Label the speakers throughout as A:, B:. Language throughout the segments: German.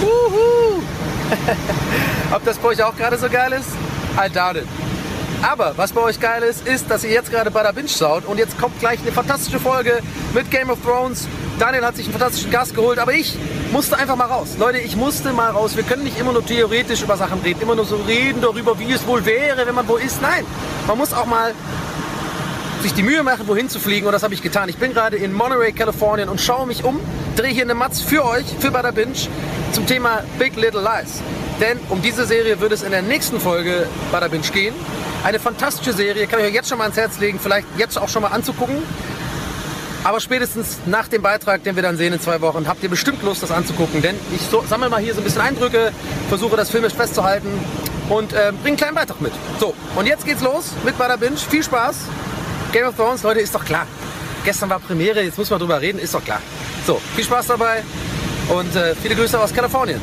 A: Wuhu. Ob das bei euch auch gerade so geil ist? I doubt it. Aber was bei euch geil ist, ist, dass ihr jetzt gerade bei der Binge schaut und jetzt kommt gleich eine fantastische Folge mit Game of Thrones. Daniel hat sich einen fantastischen Gast geholt, aber ich musste einfach mal raus. Leute, ich musste mal raus. Wir können nicht immer nur theoretisch über Sachen reden, immer nur so reden darüber, wie es wohl wäre, wenn man wo ist. Nein, man muss auch mal sich die Mühe machen, wohin zu fliegen und das habe ich getan. Ich bin gerade in Monterey, Kalifornien und schaue mich um, drehe hier eine Matz für euch, für Bada Binge, zum Thema Big Little Lies. Denn um diese Serie wird es in der nächsten Folge Bada Binge gehen. Eine fantastische Serie, kann ich euch jetzt schon mal ans Herz legen, vielleicht jetzt auch schon mal anzugucken. Aber spätestens nach dem Beitrag, den wir dann sehen in zwei Wochen, habt ihr bestimmt Lust, das anzugucken. Denn ich so, sammle mal hier so ein bisschen Eindrücke, versuche das filmisch festzuhalten und äh, bringe einen kleinen Beitrag mit. So, und jetzt geht's los mit Bada Binge. Viel Spaß. Game of Thrones, Leute, ist doch klar. Gestern war Premiere, jetzt muss man drüber reden, ist doch klar. So, viel Spaß dabei und äh, viele Grüße aus Kalifornien.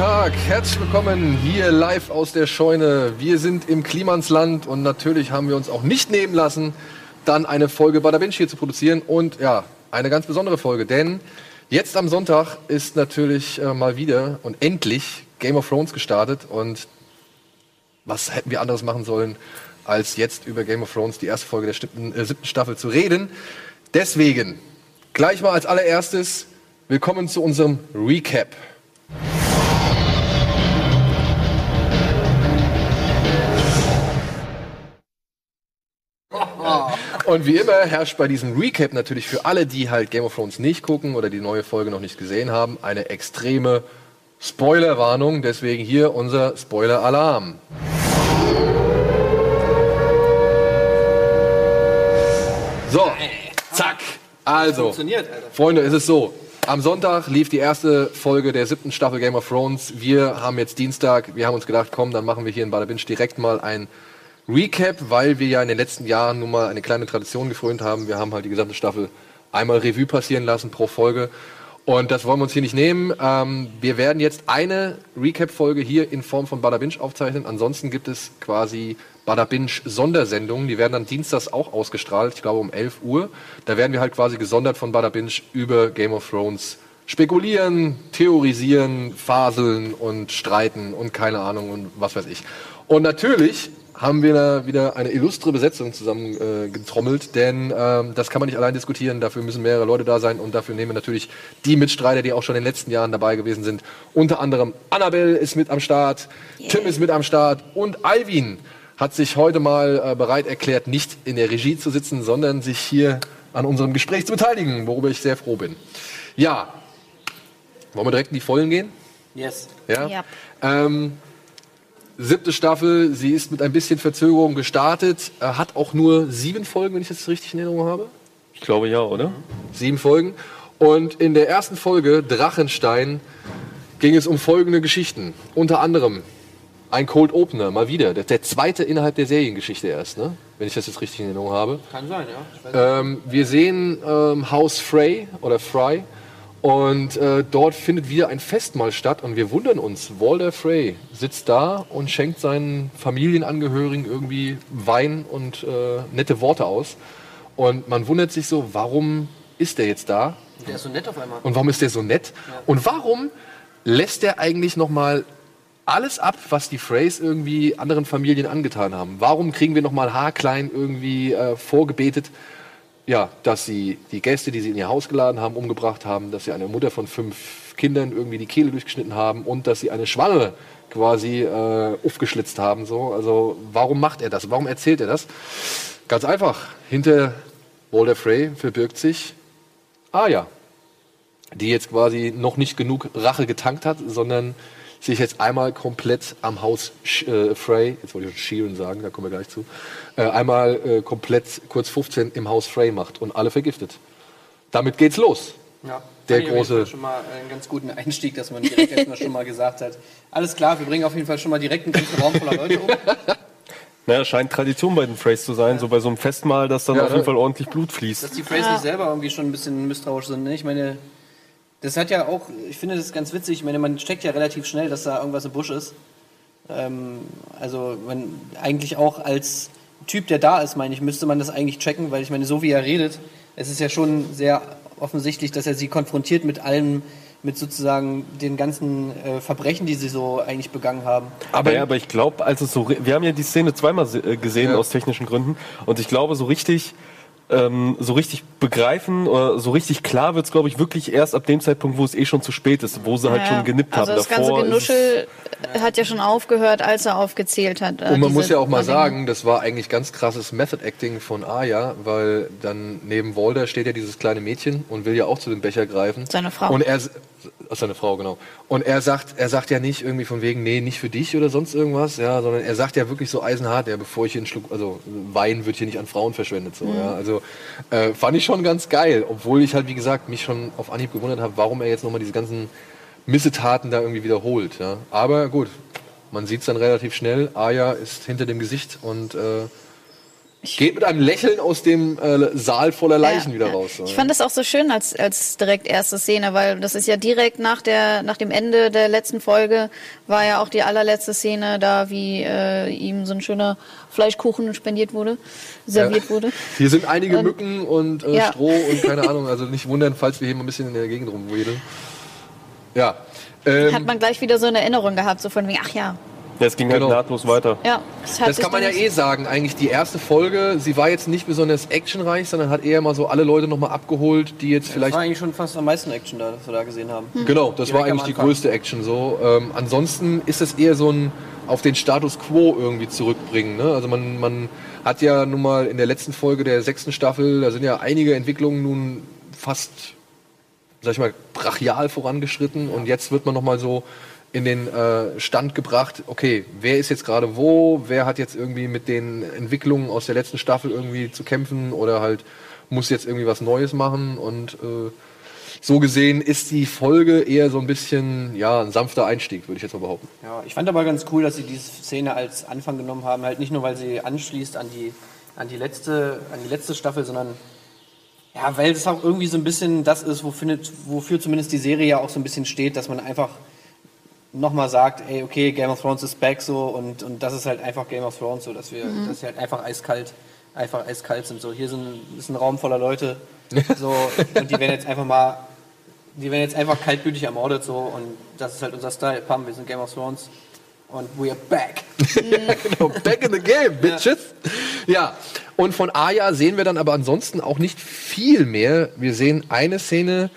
B: Tag, herzlich willkommen hier live aus der Scheune. Wir sind im Klimansland und natürlich haben wir uns auch nicht nehmen lassen, dann eine Folge Bada Binge hier zu produzieren und ja, eine ganz besondere Folge, denn jetzt am Sonntag ist natürlich äh, mal wieder und endlich Game of Thrones gestartet und was hätten wir anderes machen sollen, als jetzt über Game of Thrones, die erste Folge der siebten, äh, siebten Staffel zu reden. Deswegen gleich mal als allererstes willkommen zu unserem Recap. Und wie immer herrscht bei diesem Recap natürlich für alle, die halt Game of Thrones nicht gucken oder die neue Folge noch nicht gesehen haben, eine extreme Spoilerwarnung. Deswegen hier unser Spoiler-Alarm. So, zack. Also, Freunde, es ist so. Am Sonntag lief die erste Folge der siebten Staffel Game of Thrones. Wir haben jetzt Dienstag. Wir haben uns gedacht, komm, dann machen wir hier in Bada Binge direkt mal ein Recap, weil wir ja in den letzten Jahren nun mal eine kleine Tradition gefrönt haben. Wir haben halt die gesamte Staffel einmal Revue passieren lassen pro Folge. Und das wollen wir uns hier nicht nehmen. Ähm, wir werden jetzt eine Recap-Folge hier in Form von Bada Binge aufzeichnen. Ansonsten gibt es quasi Bada Binge Sondersendungen. Die werden dann dienstags auch ausgestrahlt, ich glaube um 11 Uhr. Da werden wir halt quasi gesondert von Bada Binge über Game of Thrones spekulieren, theorisieren, faseln und streiten und keine Ahnung und was weiß ich. Und natürlich haben wir da wieder eine illustre Besetzung zusammen äh, getrommelt, denn ähm, das kann man nicht allein diskutieren, dafür müssen mehrere Leute da sein und dafür nehmen wir natürlich die Mitstreiter, die auch schon in den letzten Jahren dabei gewesen sind. Unter anderem Annabelle ist mit am Start, yeah. Tim ist mit am Start und Alvin hat sich heute mal äh, bereit erklärt, nicht in der Regie zu sitzen, sondern sich hier an unserem Gespräch zu beteiligen, worüber ich sehr froh bin. Ja, wollen wir direkt in die Vollen gehen?
A: Yes.
B: Ja. ja. Ähm, siebte Staffel, sie ist mit ein bisschen Verzögerung gestartet, äh, hat auch nur sieben Folgen, wenn ich das richtig in Erinnerung habe.
C: Ich glaube ja, oder?
B: Sieben Folgen. Und in der ersten Folge, Drachenstein, ging es um folgende Geschichten. Unter anderem ein Cold Opener, mal wieder. Der, der zweite innerhalb der Seriengeschichte erst, ne? wenn ich das jetzt richtig in Erinnerung habe.
A: Kann sein, ja.
B: Ähm, wir sehen ähm, Haus Frey oder Fry und äh, dort findet wieder ein Festmahl statt und wir wundern uns. Walter Frey sitzt da und schenkt seinen Familienangehörigen irgendwie Wein und äh, nette Worte aus. Und man wundert sich so, warum ist der jetzt da?
A: Der ist so nett auf einmal.
B: Und warum ist der so nett? Ja. Und warum lässt er eigentlich noch mal alles ab, was die Freys irgendwie anderen Familien angetan haben? Warum kriegen wir noch mal haarklein irgendwie äh, vorgebetet? Ja, dass sie die Gäste, die sie in ihr Haus geladen haben, umgebracht haben, dass sie eine Mutter von fünf Kindern irgendwie die Kehle durchgeschnitten haben und dass sie eine Schwangere quasi äh, aufgeschlitzt haben. So. Also warum macht er das? Warum erzählt er das? Ganz einfach. Hinter Walter Frey verbirgt sich Aya, die jetzt quasi noch nicht genug Rache getankt hat, sondern sich jetzt einmal komplett am Haus äh, Frey, jetzt wollte ich schon Sheeran sagen, da kommen wir gleich zu, äh, einmal äh, komplett kurz 15 im Haus Frey macht und alle vergiftet. Damit geht's los.
A: Ja.
B: Der große.
A: schon mal einen ganz guten Einstieg, dass man direkt erstmal schon mal gesagt hat. Alles klar, wir bringen auf jeden Fall schon mal direkt einen ganzen Raum voller Leute um.
C: Naja, scheint Tradition bei den Freys zu sein, ja. so bei so einem Festmahl, dass dann ja, auf jeden Fall ordentlich Blut fließt.
D: Dass die Freys ja. nicht selber irgendwie schon ein bisschen misstrauisch sind. Ne? Ich meine, das hat ja auch, ich finde das ganz witzig, ich meine, man checkt ja relativ schnell, dass da irgendwas im Busch ist. Ähm, also man eigentlich auch als Typ, der da ist, meine ich, müsste man das eigentlich checken, weil ich meine, so wie er redet, es ist ja schon sehr offensichtlich, dass er sie konfrontiert mit allem, mit sozusagen den ganzen äh, Verbrechen, die sie so eigentlich begangen haben.
C: Aber ja, aber ich glaube, also so, wir haben ja die Szene zweimal äh, gesehen ja. aus technischen Gründen und ich glaube, so richtig ähm, so richtig begreifen oder so richtig klar wird es, glaube ich, wirklich erst ab dem Zeitpunkt, wo es eh schon zu spät ist, wo sie halt ja, halt schon genippt also haben.
E: Das ganze Genuschel hat ja schon aufgehört, als er aufgezählt hat.
B: Äh, Und man muss ja auch mal sagen, das war eigentlich ganz krasses Method Acting von Aya, weil dann neben Walder steht ja dieses kleine Mädchen und will ja auch zu dem Becher greifen.
E: Seine Frau.
B: Und er, seine Frau, genau. Und er sagt, er sagt ja nicht irgendwie von wegen, nee, nicht für dich oder sonst irgendwas, ja, sondern er sagt ja wirklich so eisenhart, ja, bevor ich hier einen Schluck, also Wein wird hier nicht an Frauen verschwendet, so, mhm. ja. Also äh, fand ich schon ganz geil, obwohl ich halt, wie gesagt, mich schon auf Anhieb gewundert habe, warum er jetzt nochmal diese ganzen Missetaten da irgendwie wiederholt, ja. Aber gut, man sieht es dann relativ schnell, Aya ist hinter dem Gesicht und äh, Geht mit einem Lächeln aus dem äh, Saal voller Leichen ja, wieder raus.
E: Ich fand das auch so schön als, als direkt erste Szene, weil das ist ja direkt nach, der, nach dem Ende der letzten Folge, war ja auch die allerletzte Szene da, wie äh, ihm so ein schöner Fleischkuchen spendiert wurde, serviert ja. wurde.
B: Hier sind einige und, Mücken und äh, ja. Stroh und keine Ahnung, also nicht wundern, falls wir hier mal ein bisschen in der Gegend rumwedeln. Ja.
E: Ähm, Hat man gleich wieder so eine Erinnerung gehabt, so von wegen, ach ja,
C: ja, es ging halt genau. halt nahtlos weiter.
E: Ja,
B: das kann man ja eh sagen. Eigentlich die erste Folge, sie war jetzt nicht besonders actionreich, sondern hat eher mal so alle Leute nochmal abgeholt, die jetzt ja, vielleicht. Das
D: war eigentlich schon fast am meisten Action da, was wir da gesehen haben.
B: Hm. Genau, das Direkt war eigentlich die größte Action so. Ähm, ansonsten ist es eher so ein auf den Status quo irgendwie zurückbringen. Ne? Also man, man hat ja nun mal in der letzten Folge der sechsten Staffel, da sind ja einige Entwicklungen nun fast, sag ich mal, brachial vorangeschritten und jetzt wird man nochmal so in den äh, Stand gebracht, okay, wer ist jetzt gerade wo, wer hat jetzt irgendwie mit den Entwicklungen aus der letzten Staffel irgendwie zu kämpfen oder halt muss jetzt irgendwie was Neues machen und äh, so gesehen ist die Folge eher so ein bisschen, ja, ein sanfter Einstieg, würde ich jetzt mal behaupten.
D: Ja, ich fand aber ganz cool, dass sie diese Szene als Anfang genommen haben, halt nicht nur, weil sie anschließt an die, an die, letzte, an die letzte Staffel, sondern ja, weil es auch irgendwie so ein bisschen das ist, wofür, wofür zumindest die Serie ja auch so ein bisschen steht, dass man einfach nochmal sagt, ey, okay, Game of Thrones ist back so und, und das ist halt einfach Game of Thrones so, dass wir, mhm. dass wir halt einfach eiskalt, einfach eiskalt sind. So, hier sind, ist ein Raum voller Leute, so, und die werden jetzt einfach mal, die werden jetzt einfach kaltblütig ermordet so und das ist halt unser Style. Pam, wir sind Game of Thrones und we are back.
B: genau, back in the game, bitches. Ja. ja. Und von Aya sehen wir dann aber ansonsten auch nicht viel mehr. Wir sehen eine Szene,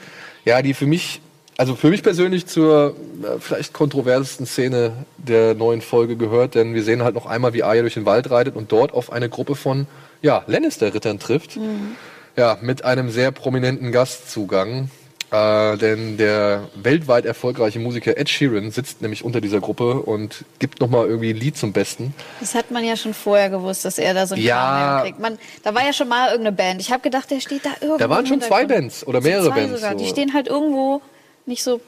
B: ja, die für mich also für mich persönlich zur äh, vielleicht kontroversesten Szene der neuen Folge gehört, denn wir sehen halt noch einmal, wie Arya durch den Wald reitet und dort auf eine Gruppe von ja, Lannister-Rittern trifft. Mhm. Ja, mit einem sehr prominenten Gastzugang. Äh, denn der weltweit erfolgreiche Musiker Ed Sheeran sitzt nämlich unter dieser Gruppe und gibt nochmal irgendwie ein Lied zum Besten.
E: Das hat man ja schon vorher gewusst, dass er da so ein
B: ja.
E: kriegt. Man, da war ja schon mal irgendeine Band. Ich habe gedacht, der steht da irgendwo.
B: Da waren schon zwei Bands oder mehrere zwei Bands. Sogar.
E: So. Die stehen halt irgendwo nicht so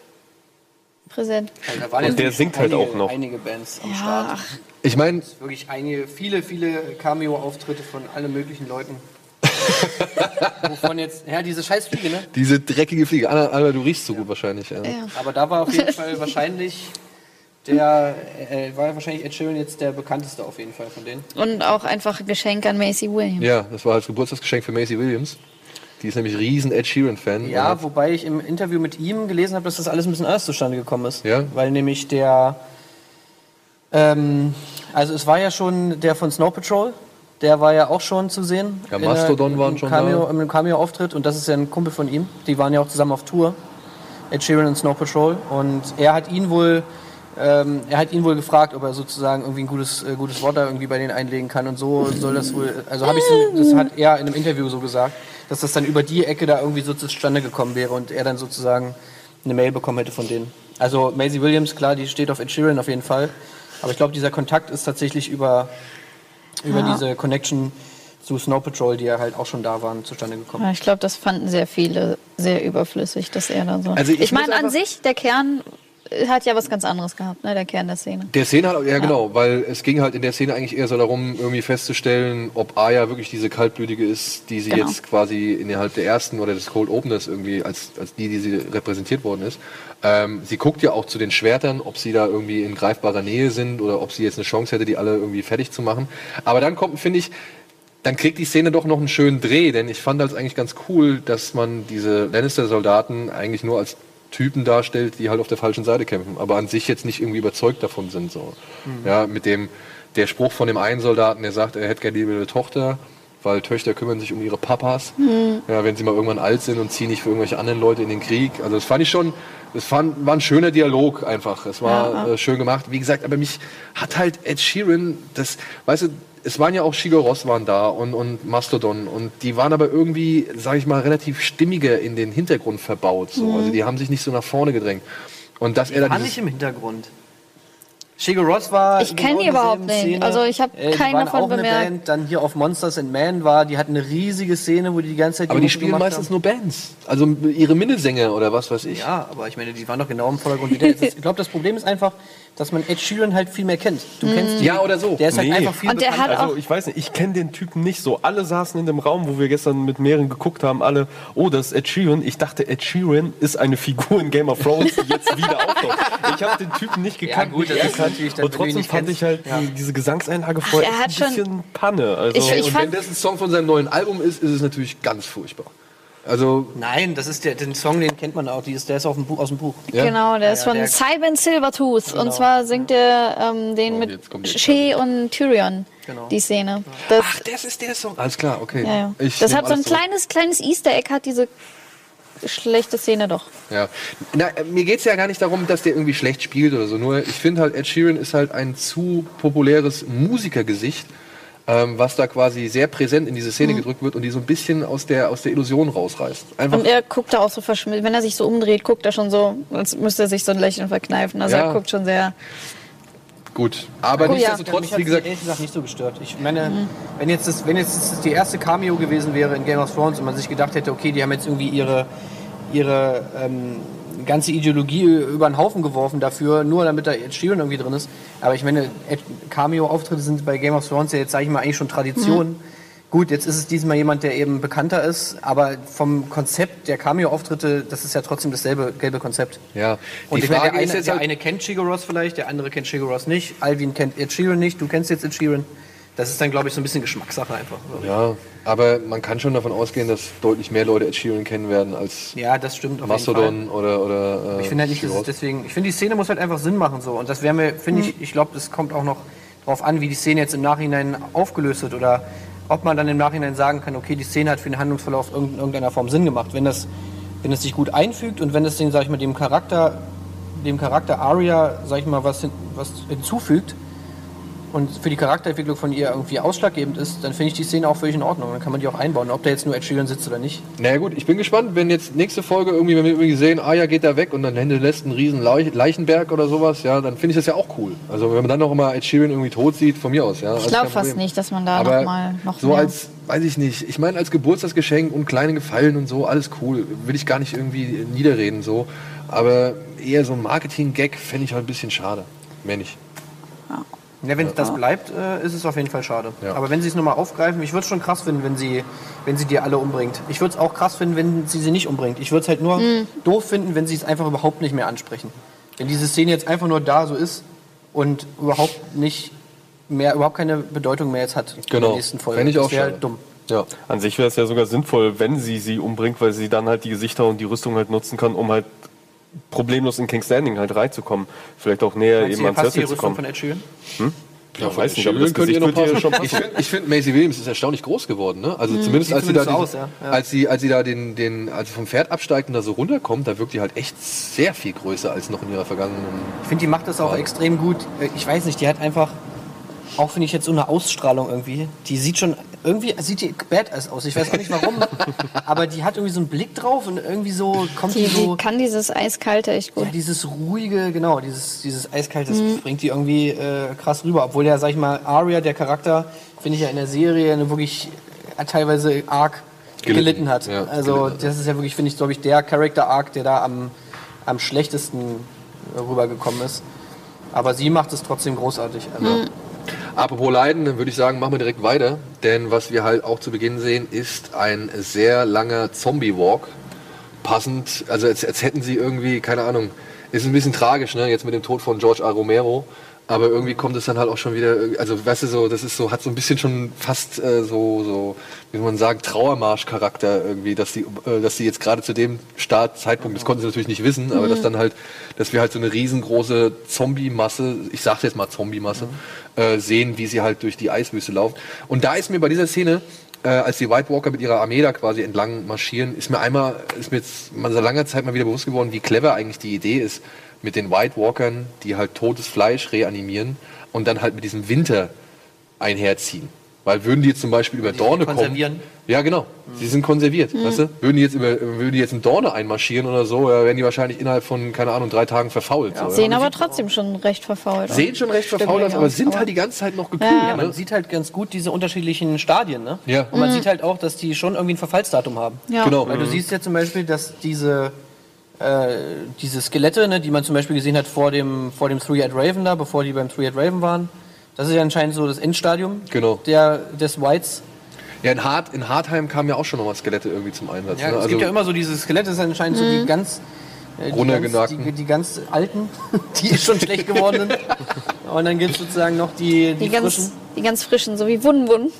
E: präsent.
C: Ja, und der singt halt auch noch.
D: Einige Bands am ja, Start.
B: Ich meine,
D: wirklich einige, viele, viele Cameo-Auftritte von allen möglichen Leuten. Wovon jetzt, ja, diese scheiß Fliege, ne?
B: Diese dreckige Fliege. Anna, Anna du riechst so ja. gut wahrscheinlich. Ja.
D: ja. Aber da war auf jeden Fall wahrscheinlich der, äh, war wahrscheinlich Ed Sheeran jetzt der bekannteste auf jeden Fall von denen.
E: Und auch einfach ein Geschenk an Macy Williams.
B: Ja, das war als Geburtstagsgeschenk für Macy Williams. Die ist nämlich riesen Ed Sheeran-Fan.
D: Ja, wobei ich im Interview mit ihm gelesen habe, dass das alles ein bisschen anders zustande gekommen ist.
B: Ja.
D: Weil nämlich der, ähm, also es war ja schon der von Snow Patrol, der war ja auch schon zu sehen.
B: Ja, Mastodon waren schon
D: Cameo, da. In einem Cameo-Auftritt und das ist ja ein Kumpel von ihm. Die waren ja auch zusammen auf Tour. Ed Sheeran und Snow Patrol. Und er hat ihn wohl ähm, er hat ihn wohl gefragt, ob er sozusagen irgendwie ein gutes, äh, gutes Wort da irgendwie bei denen einlegen kann und so soll das wohl, also habe ich so, das hat er in einem Interview so gesagt, dass das dann über die Ecke da irgendwie so zustande gekommen wäre und er dann sozusagen eine Mail bekommen hätte von denen. Also Maisie Williams, klar, die steht auf Ed Sheeran auf jeden Fall, aber ich glaube, dieser Kontakt ist tatsächlich über, über ja. diese Connection zu Snow Patrol, die ja halt auch schon da waren, zustande gekommen.
E: Ja, ich glaube, das fanden sehr viele sehr überflüssig, dass er da so. Also ich, ich meine, an sich, der Kern hat ja was ganz anderes gehabt, ne, der Kern der Szene.
B: Der Szene hat, ja, genau, weil es ging halt in der Szene eigentlich eher so darum, irgendwie festzustellen, ob Aya wirklich diese kaltblütige ist, die sie
E: Genau.
B: jetzt quasi innerhalb der ersten oder des Cold Openers irgendwie als, als die, die sie repräsentiert worden ist. Ähm, sie guckt ja auch zu den Schwertern, ob sie da irgendwie in greifbarer Nähe sind oder ob sie jetzt eine Chance hätte, die alle irgendwie fertig zu machen. Aber dann kommt, finde ich, dann kriegt die Szene doch noch einen schönen Dreh, denn ich fand das eigentlich ganz cool, dass man diese Lannister-Soldaten eigentlich nur als Typen darstellt, die halt auf der falschen Seite kämpfen, aber an sich jetzt nicht irgendwie überzeugt davon sind. So. Ja, mit dem, der Spruch von dem einen Soldaten, der sagt, er hätte gerne lieber eine Tochter, weil Töchter kümmern sich um ihre Papas, ja, wenn sie mal irgendwann alt sind und ziehen nicht für irgendwelche anderen Leute in den Krieg. Also das fand ich schon, das fand, war ein schöner Dialog einfach. Es war äh, schön gemacht. Wie gesagt, aber mich hat halt Ed Sheeran, das, weißt du, es waren ja auch Shigo Ross waren da und, und Mastodon und die waren aber irgendwie, sage ich mal, relativ stimmiger in den Hintergrund verbaut. So. Also die haben sich nicht so nach vorne gedrängt. Und dass er
D: War
B: da
D: nicht im Hintergrund. Shigo Ross war.
E: Ich
D: in
E: kenn
D: genau
E: die überhaupt nicht. Also ich hab
D: Äh, waren
E: davon
D: auch eine
E: bemerkt.
D: Band, dann hier auf Monsters and Man war, die hatten eine riesige Szene, wo die die ganze Zeit
B: aber die
D: Mucke
B: spielen meistens
D: haben.
B: nur Bands. Also ihre Minnesänger oder was weiß ich.
D: Ja, aber ich meine, die waren doch genau im Vordergrund. wie der. Ich glaube, das Problem ist einfach, dass man Ed Sheeran halt viel mehr kennt. Du kennst die.
B: Ja, oder so.
D: Der ist halt
C: Nee.
D: einfach viel
E: Und der
D: bekannter.
E: hat auch-
C: Also ich weiß nicht, ich kenne den Typen nicht so. Alle saßen in dem Raum, wo wir gestern mit mehreren geguckt haben, alle, oh, das ist Ed Sheeran. Ich dachte, Ed Sheeran ist eine Figur in Game of Thrones, die jetzt wieder auftaucht. Ich habe den Typen nicht gekannt,
D: gut,
C: nicht
D: das ist
C: gekannt.
D: natürlich dann,
C: Und
D: wenn du ihn
C: trotzdem
D: nicht
C: fand
D: kennst.
C: ich halt
D: Ja.
C: die, diese Gesangseinlage vorher
E: er hat
C: ein
E: schon-
C: bisschen Panne. Also,
E: Ich- ich
B: und
E: fand-
B: wenn das ein Song von seinem neuen Album ist, ist es natürlich ganz furchtbar. Also,
D: Nein, das ist der, den Song, den kennt man auch. Die ist, der ist auf dem Buch, aus dem Buch.
B: ja.
E: Genau, der ist
D: ja,
E: von
D: der-
E: Simon Silvertooth. Und zwar singt er ähm, den
B: Oh,
E: mit Shea und Tyrion,
D: Genau.
E: die Szene. Das,
B: Ach, das ist der Song. Alles klar, okay.
E: ja, ja.
B: Ich
E: das hat so ein
B: zurück.
E: kleines, kleines Easter Egg, hat diese schlechte Szene doch.
B: Ja. Na, äh, mir geht es ja gar nicht darum, dass der irgendwie schlecht spielt oder so. Nur ich finde halt, Ed Sheeran ist halt ein zu populäres Musikergesicht, ähm, was da quasi sehr präsent in diese Szene
E: Mhm.
B: gedrückt wird und die so ein bisschen aus der, aus der Illusion rausreißt. Einfach,
E: Und er guckt da auch so verschmissen. Wenn er sich so umdreht, guckt er schon so, als müsste er sich so ein Lächeln verkneifen. Also
B: Ja.
E: er guckt schon sehr.
B: gut. Aber
E: Oh, ja.
B: nichtsdestotrotz,
D: mich hat
B: wie gesagt,
D: ehrlich gesagt nicht so gestört. Ich meine, wenn jetzt das, wenn jetzt das die erste Cameo gewesen wäre in Game of Thrones und man sich gedacht hätte, okay, die haben jetzt irgendwie ihre, ihre ähm, ganze Ideologie über den Haufen geworfen dafür, nur damit da Ed Sheeran irgendwie drin ist. Aber ich meine, Cameo-Auftritte sind bei Game of Thrones ja jetzt, sage ich mal, eigentlich schon Tradition. Gut, jetzt ist es diesmal jemand, der eben bekannter ist, aber vom Konzept der Cameo-Auftritte, das ist ja trotzdem dasselbe gelbe Konzept.
B: ja.
D: Und
B: Die
D: ich meine,
B: Frage
D: der, eine,
B: ist jetzt
D: der
B: halt,
D: eine kennt Chigo Ross vielleicht, der andere kennt Chigo Ross nicht. Alvin kennt Ed Sheeran nicht, du kennst jetzt Ed Sheeran. Das ist dann, glaube ich, so ein bisschen Geschmackssache einfach.
B: ja, aber man kann schon davon ausgehen, dass deutlich mehr Leute Ed Sheeran kennen werden als
D: Ja, das stimmt auf
B: Mastodon oder, oder äh.
D: Ich finde halt nicht, dass es deswegen. Ich finde, die Szene muss halt einfach Sinn machen so. Und das wäre mir, finde ich, ich glaube, das kommt auch noch drauf an, wie die Szene jetzt im Nachhinein aufgelöst wird oder ob man dann im Nachhinein sagen kann, okay, die Szene hat für den Handlungsverlauf in irgendeiner Form Sinn gemacht. Wenn das, wenn es sich gut einfügt und wenn es den, sag ich mal, dem Charakter, dem Charakter Arya, sag ich mal, was, hin, was hinzufügt und für die Charakterentwicklung von ihr irgendwie ausschlaggebend ist, dann finde ich die Szene auch völlig in Ordnung. Dann kann man die auch einbauen, ob da jetzt nur Ed Sheeran sitzt oder nicht.
B: Naja gut, ich bin gespannt, wenn jetzt nächste Folge irgendwie, wenn wir irgendwie sehen, Aya geht da weg und dann hinterlässt einen riesen Leich- Leichenberg oder sowas, ja, dann finde ich das ja auch cool. Also wenn man dann noch immer Ed Sheeran irgendwie tot sieht, von mir aus, ja.
E: Ich glaube fast nicht, dass man da
B: Aber
E: noch mal noch
B: so
E: mehr.
B: als, weiß ich nicht, ich meine als Geburtstagsgeschenk und kleine Gefallen und so, alles cool. Will ich gar nicht irgendwie niederreden so. Aber eher so ein Marketing-Gag fände ich halt ein bisschen schade. Mehr nicht.
D: Ja, wenn das bleibt, äh, ist es auf jeden Fall schade.
B: Ja.
D: Aber wenn sie es nochmal aufgreifen, ich würde es schon krass finden, wenn sie, wenn sie die alle umbringt. Ich würde es auch krass finden, wenn sie sie nicht umbringt. Ich würde es halt nur doof finden, wenn sie es einfach überhaupt nicht mehr ansprechen. Wenn diese Szene jetzt einfach nur da so ist und überhaupt nicht mehr, überhaupt keine Bedeutung mehr jetzt hat in der
B: Genau.
D: nächsten Folge.
B: Ich
D: das
B: auch
D: wäre
B: schade.
D: halt dumm.
B: Ja.
C: An sich wäre es ja sogar sinnvoll, wenn sie sie umbringt, weil sie dann halt die Gesichter und die Rüstung halt nutzen kann, um halt problemlos in King's Landing halt reinzukommen. Vielleicht auch näher
D: Meinst
C: eben an Cersei zu kommen.
D: von Ed Sheeran?
C: Ja, weiß nicht, aber das Gesicht
B: noch
C: wird
B: passen.
C: schon
B: Ich finde, find, Maisie Williams ist erstaunlich groß geworden. Ne? Also zumindest
D: Sieht
B: als sie, da
D: zumindest
B: diesen,
D: aus, ja. Ja.
B: als sie als sie da den, den als vom Pferd absteigt und da so runterkommt, da wirkt die halt echt sehr viel größer als noch in ihrer vergangenen.
D: Ich finde, die macht das auch extrem gut. Äh, Ich weiß nicht, die hat einfach, auch finde ich jetzt so eine Ausstrahlung irgendwie. Die sieht schon, irgendwie sieht die badass aus. Ich weiß auch nicht warum. aber die hat irgendwie so einen Blick drauf und irgendwie so kommt die,
E: Die,
D: so.
E: die kann dieses Eiskalte echt gut.
D: Ja, dieses ruhige, genau, dieses, dieses Eiskalte, das
E: Mhm.
D: bringt die irgendwie äh, krass rüber. Obwohl ja, sag ich mal, Arya, der Charakter, finde ich ja in der Serie eine wirklich äh, teilweise arg gelitten,
B: Gelitten,
D: hat.
B: ja,
D: also
B: gelitten
D: das ist ja wirklich, finde ich, glaube ich, der Character Arc, der da am, am schlechtesten rübergekommen ist. Aber sie macht es trotzdem großartig. Also,
B: Apropos Leiden, dann würde ich sagen, machen wir direkt weiter. Denn was wir halt auch zu Beginn sehen, ist ein sehr langer Zombie-Walk. Passend, also als, als hätten sie irgendwie, keine Ahnung, ist ein bisschen tragisch, ne? Jetzt mit dem Tod von George A. Romero. Aber irgendwie kommt es dann halt auch schon wieder, also weißt du so, das ist so, hat so ein bisschen schon fast äh, so, so, wie man sagen, Trauermarsch-Charakter irgendwie, dass die, äh, dass die jetzt gerade zu dem Startzeitpunkt, das konnten sie natürlich nicht wissen, aber dass dann halt, dass wir halt so eine riesengroße Zombie-Masse, ich sag's jetzt mal Zombie-Masse, äh, sehen, wie sie halt durch die Eiswüste laufen. Und da ist mir bei dieser Szene, äh, als die White Walker mit ihrer Armee da quasi entlang marschieren, ist mir einmal, ist mir jetzt mal seit langer Zeit mal wieder bewusst geworden, wie clever eigentlich die Idee ist, mit den White Walkern, die halt totes Fleisch reanimieren und dann halt mit diesem Winter einherziehen. Weil würden die jetzt zum Beispiel über Dorne kommen.
D: konservieren?
B: Ja, genau. Sie sind konserviert. Weißt du? Würden die jetzt über, würden die jetzt in Dorne einmarschieren oder so, ja, wären die wahrscheinlich innerhalb von, keine Ahnung, drei Tagen verfault. so,
E: Sehen aber trotzdem schon recht verfault aus.
B: Sehen schon recht verfault aus,
E: ja.
B: aber sind halt die ganze Zeit noch gekühlt.
E: Ja.
D: Ja, man
B: ne?
D: sieht halt ganz gut diese unterschiedlichen Stadien, ne?
B: Ja.
D: Und man sieht halt auch, dass die schon irgendwie ein Verfallsdatum haben.
E: Ja.
B: Genau.
D: Weil du siehst ja zum Beispiel, dass diese, äh, diese Skelette, ne, die man zum Beispiel gesehen hat vor dem, vor dem Three-Eyed Raven da, bevor die beim Three-Eyed Raven waren, das ist ja anscheinend so das Endstadium
B: Genau.
D: der, des Whites.
B: Ja, in, Hart, in Hartheim kamen ja auch schon nochmal Skelette irgendwie zum Einsatz.
D: Ja,
B: ne?
D: es gibt ja immer so diese Skelette, das sind anscheinend so die ganz, äh, die, ganz die, die ganz alten, die schon schlecht geworden sind. Und dann gibt es sozusagen noch die, die,
E: Die ganz,
D: frischen.
E: die ganz frischen, so wie Wun Wun.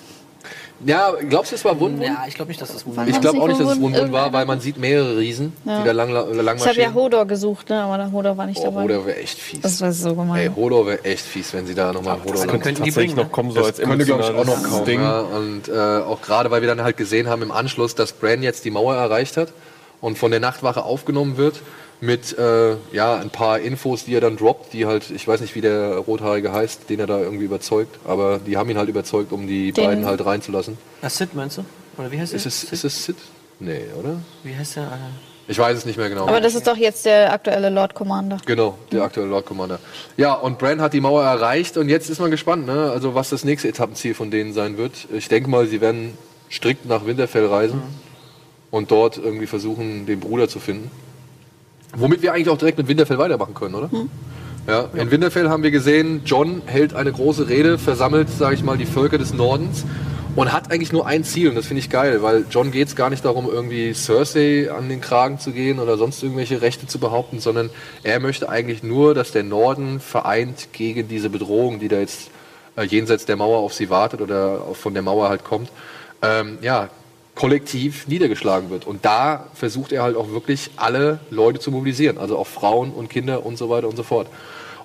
B: Ja, glaubst du, es war Wundwund?
D: Ja, ich glaube nicht, dass das
E: Wann
B: Ich
E: war's
B: glaube auch nicht, dass es
E: Wundwund?
B: Wundwund war, weil man sieht mehrere Riesen,
E: Ja.
B: die da lang, lang
E: Ich habe ja. Hodor gesucht, ne? aber der Hodor war nicht
B: Oh,
E: dabei.
B: Hodor wäre echt fies.
E: Das war so
B: Ey,
E: gemein.
B: Hodor wäre echt fies, wenn sie da nochmal Hodor
D: könnte-
B: lang-
D: könnten die
C: tatsächlich
D: bringen,
C: noch kommen, so
B: Das
C: als
B: könnte, glaube ich, auch noch kommen.
C: Ding.
B: Ja. Und äh, auch gerade, weil wir dann halt gesehen haben im Anschluss, dass Bran jetzt die Mauer erreicht hat und von der Nachtwache aufgenommen wird mit äh, ja, ein paar Infos, die er dann droppt, die halt, ich weiß nicht, wie der Rothaarige heißt, den er da irgendwie überzeugt, aber die haben ihn halt überzeugt, um die
E: Den-
B: beiden halt reinzulassen.
D: Ah, Sid meinst du? Oder wie heißt der?
B: Ist es, ist es Sid? Nee, oder?
D: Wie heißt der? Ah,
B: Ich weiß es nicht mehr genau.
E: Aber das ist doch jetzt der aktuelle Lord Commander.
B: Genau, der aktuelle Lord Commander. Ja, und Bran hat die Mauer erreicht und jetzt ist man gespannt, ne? also was das nächste Etappenziel von denen sein wird. Ich denke mal, sie werden strikt nach Winterfell reisen und dort irgendwie versuchen, den Bruder zu finden. Womit wir eigentlich auch direkt mit Winterfell weitermachen können, oder? Ja, in Winterfell haben wir gesehen, John hält eine große Rede, versammelt, sage ich mal, die Völker des Nordens und hat eigentlich nur ein Ziel und das finde ich geil, weil John geht es gar nicht darum, irgendwie Cersei an den Kragen zu gehen oder sonst irgendwelche Rechte zu behaupten, sondern er möchte eigentlich nur, dass der Norden vereint gegen diese Bedrohung, die da jetzt äh, jenseits der Mauer auf sie wartet oder von der Mauer halt kommt, ähm, ja, kollektiv niedergeschlagen wird. Und da versucht er halt auch wirklich alle Leute zu mobilisieren, also auch Frauen und Kinder und so weiter und so fort.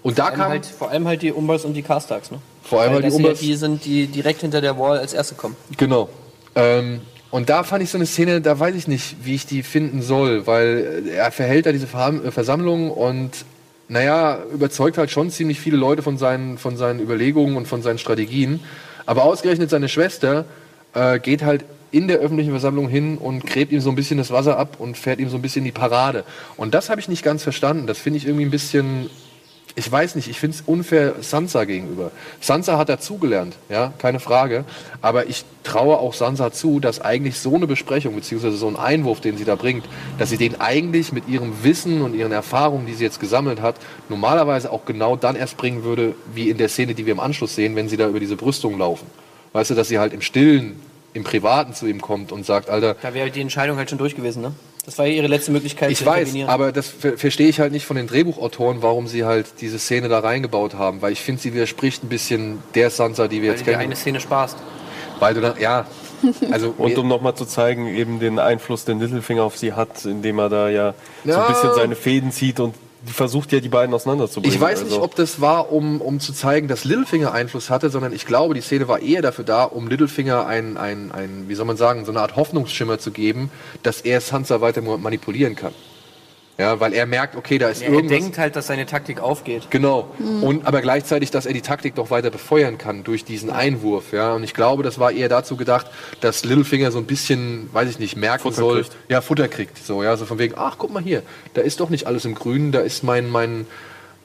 B: Und da
D: vor, allem
B: kam
D: halt, vor allem halt die Umbers und die Castags, ne?
B: vor allem
D: Weil
B: halt die Umbers,
D: die sind, die direkt hinter der Wall als erste kommen.
B: Genau. Ähm, und da fand ich so eine Szene, da weiß ich nicht, wie ich die finden soll, weil äh, er verhält da diese äh, Versammlung und naja, überzeugt halt schon ziemlich viele Leute von seinen, von seinen Überlegungen und von seinen Strategien. Aber ausgerechnet seine Schwester äh, geht halt in der öffentlichen Versammlung hin und gräbt ihm so ein bisschen das Wasser ab und fährt ihm so ein bisschen die Parade. Und das habe ich nicht ganz verstanden. Das finde ich irgendwie ein bisschen ich weiß nicht, ich finde es unfair Sansa gegenüber. Sansa hat dazugelernt, ja, keine Frage. Aber ich traue auch Sansa zu, dass eigentlich so eine Besprechung, beziehungsweise so ein Einwurf, den sie da bringt, dass sie den eigentlich mit ihrem Wissen und ihren Erfahrungen, die sie jetzt gesammelt hat, normalerweise auch genau dann erst bringen würde, wie in der Szene, die wir im Anschluss sehen, wenn sie da über diese Brüstung laufen. Weißt du, dass sie halt im Stillen, im Privaten zu ihm kommt und sagt, Alter,
D: Da wäre die Entscheidung halt schon durch gewesen, ne? Das war ja ihre letzte Möglichkeit
B: ich
D: zu
B: weiß, aber das ver verstehe ich halt nicht von den Drehbuchautoren, warum sie halt diese Szene da reingebaut haben, weil ich finde, sie widerspricht ein bisschen der Sansa, die wir
D: weil
B: jetzt
D: du dir
B: kennen.
D: eine Szene sparst.
B: Weil du dann, ja, also
C: Und um nochmal zu zeigen, eben den Einfluss, den Littlefinger auf sie hat, indem er da ja, so
B: Ja.
C: ein bisschen seine Fäden zieht und die versucht ja, die beiden auseinanderzubringen.
B: ich weiß nicht,
C: Also-
B: ob das war, um, um zu zeigen, dass Littlefinger Einfluss hatte, sondern ich glaube, die Szene war eher dafür da, um Littlefinger ein, ein, ein wie soll man sagen, so eine Art Hoffnungsschimmer zu geben, dass er Sansa weiter ma- manipulieren kann. Ja, weil er merkt, okay, da ist
D: Ja, er
B: irgendwas.
D: denkt halt, dass seine Taktik aufgeht.
B: Genau. Und aber gleichzeitig, dass er die Taktik doch weiter befeuern kann durch diesen Einwurf. Ja. Und ich glaube, das war eher dazu gedacht, dass Littlefinger so ein bisschen, weiß ich nicht, merken
C: Futter
B: soll.
C: kriegt.
B: Ja, Futter kriegt. So, ja, so von wegen, ach, guck mal hier, da ist doch nicht alles im Grünen, da ist mein, mein,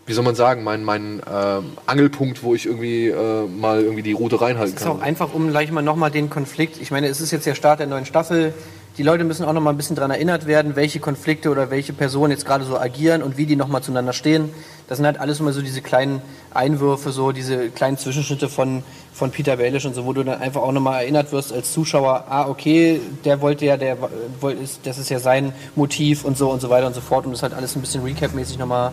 B: wie soll man sagen, mein, mein ähm, Angelpunkt, wo ich irgendwie äh, mal irgendwie die Route reinhalten
D: Es ist auch
B: kann.
D: einfach, um gleich mal nochmal den Konflikt. Ich meine, es ist jetzt der Start der neuen Staffel. Die Leute müssen auch noch mal ein bisschen daran erinnert werden, welche Konflikte oder welche Personen jetzt gerade so agieren und wie die noch mal zueinander stehen. Das sind halt alles immer so diese kleinen Einwürfe, so diese kleinen Zwischenschnitte von, von Peter Baelish und so, wo du dann einfach auch noch mal erinnert wirst als Zuschauer, ah, okay, der wollte ja, der ist, das ist ja sein Motiv und so und so weiter und so fort, um das halt alles ein bisschen Recap-mäßig noch mal,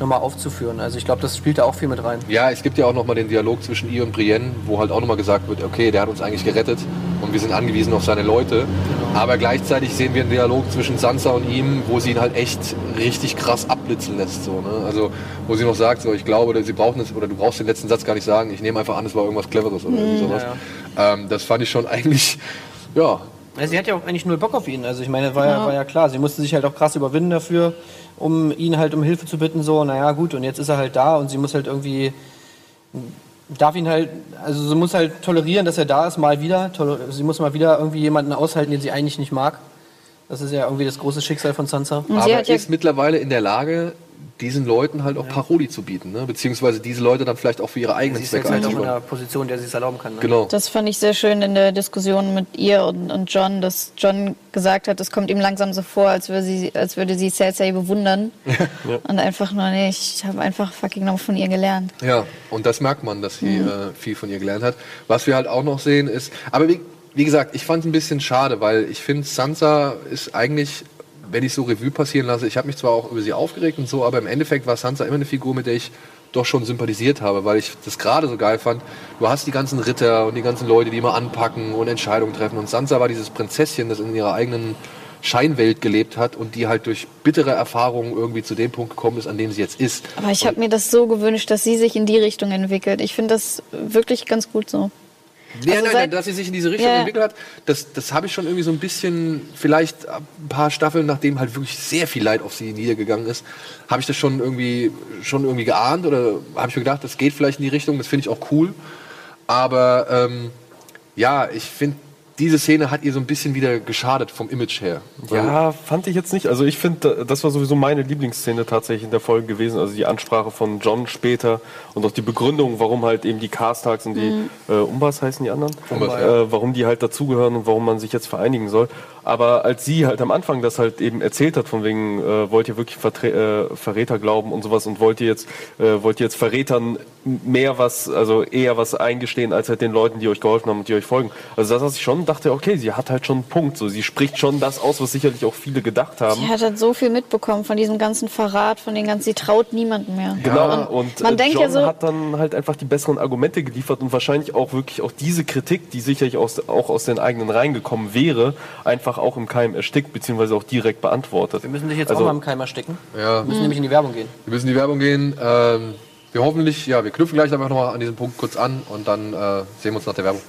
D: noch mal aufzuführen. Also ich glaube, das spielt da auch viel mit rein.
B: Ja, es gibt ja auch noch mal den Dialog zwischen ihr und Brienne, wo halt auch noch mal gesagt wird, okay, der hat uns eigentlich gerettet und wir sind angewiesen auf seine Leute. Aber gleichzeitig sehen wir einen Dialog zwischen Sansa und ihm, wo sie ihn halt echt richtig krass abblitzen lässt. So, ne? Also wo sie noch sagt, so, ich glaube, sie brauchen es, oder du brauchst den letzten Satz gar nicht sagen, ich nehme einfach an, es war irgendwas Cleveres oder mhm. sowas. Ja, ja. Ähm, das fand ich schon eigentlich, ja.
D: ja. Sie hat ja auch eigentlich null Bock auf ihn. Also ich meine, war ja, war ja klar, sie musste sich halt auch krass überwinden dafür, um ihn halt um Hilfe zu bitten. So, naja, gut, und jetzt ist er halt da und sie muss halt irgendwie darf ihn halt, also sie muss halt tolerieren, dass er da ist, mal wieder. Sie muss mal wieder irgendwie jemanden aushalten, den sie eigentlich nicht mag. Das ist ja irgendwie das große Schicksal von Sansa.
B: Aber er ist mittlerweile in der Lage, diesen Leuten halt auch ja. Paroli zu bieten, ne? beziehungsweise diese Leute dann vielleicht auch für ihre eigenen
D: ja, Zwecke halt auch in einer Position, der sie es erlauben kann. Ne?
E: Genau. Das fand ich sehr schön in der Diskussion mit ihr und, und John, dass John gesagt hat, es kommt ihm langsam so vor, als würde sie, als würde sie Cersei bewundern ja. und einfach nur, nee, ich habe einfach fucking noch von ihr gelernt.
B: Ja, und das merkt man, dass sie mhm. äh, viel von ihr gelernt hat. Was wir halt auch noch sehen ist, aber wie, wie gesagt, ich fand es ein bisschen schade, weil ich finde, Sansa ist eigentlich wenn ich so Revue passieren lasse, ich habe mich zwar auch über sie aufgeregt und so, aber im Endeffekt war Sansa immer eine Figur, mit der ich doch schon sympathisiert habe, weil ich das gerade so geil fand. Du hast die ganzen Ritter und die ganzen Leute, die immer anpacken und Entscheidungen treffen. Und Sansa war dieses Prinzesschen, das in ihrer eigenen Scheinwelt gelebt hat und die halt durch bittere Erfahrungen irgendwie zu dem Punkt gekommen ist, an dem sie jetzt ist.
E: Aber ich habe mir das so gewünscht, dass sie sich in die Richtung entwickelt. Ich finde das wirklich ganz gut so.
B: Ja, also nein, nein, dass sie sich in diese Richtung ja. entwickelt hat, das, das habe ich schon irgendwie so ein bisschen, vielleicht ein paar Staffeln, nachdem halt wirklich sehr viel Leid auf sie niedergegangen ist, habe ich das schon irgendwie, schon irgendwie geahnt oder habe ich mir gedacht, das geht vielleicht in die Richtung, das finde ich auch cool. Aber ähm, ja, ich finde diese Szene hat ihr so ein bisschen wieder geschadet vom Image her.
C: Ja, fand ich jetzt nicht. Also ich finde, das war sowieso meine Lieblingsszene tatsächlich in der Folge gewesen. Also die Ansprache von John später und auch die Begründung, warum halt eben die Castags und die mhm. äh, Umbas heißen die anderen, Umbas, äh, ja. warum die halt dazugehören und warum man sich jetzt vereinigen soll. Aber als sie halt am Anfang das halt eben erzählt hat, von wegen, äh, wollt ihr wirklich Vertre äh, Verräter glauben und sowas und wollt ihr jetzt, äh, wollt ihr jetzt Verrätern mehr was, also eher was eingestehen, als halt den Leuten, die euch geholfen haben und die euch folgen. Also das, was ich schon dachte, okay, sie hat halt schon einen Punkt. So, sie spricht schon das aus, was sicherlich auch viele gedacht haben.
E: Sie hat halt so viel mitbekommen von diesem ganzen Verrat, von den ganzen, sie traut niemandem mehr.
C: Genau, und, und man äh, denkt John ja so, hat dann halt einfach die besseren Argumente geliefert und wahrscheinlich auch wirklich auch diese Kritik, die sicherlich aus, auch aus den eigenen Reihen gekommen wäre, einfach einfach auch im Keim erstickt, beziehungsweise auch direkt beantwortet.
D: Wir müssen dich jetzt also, auch mal im Keim ersticken. Ja. Wir müssen mhm. nämlich in die Werbung gehen.
B: Wir müssen in die Werbung gehen. Ähm, wir hoffentlich, ja, wir knüpfen gleich einfach nochmal an diesem Punkt kurz an und dann äh, sehen wir uns nach der Werbung.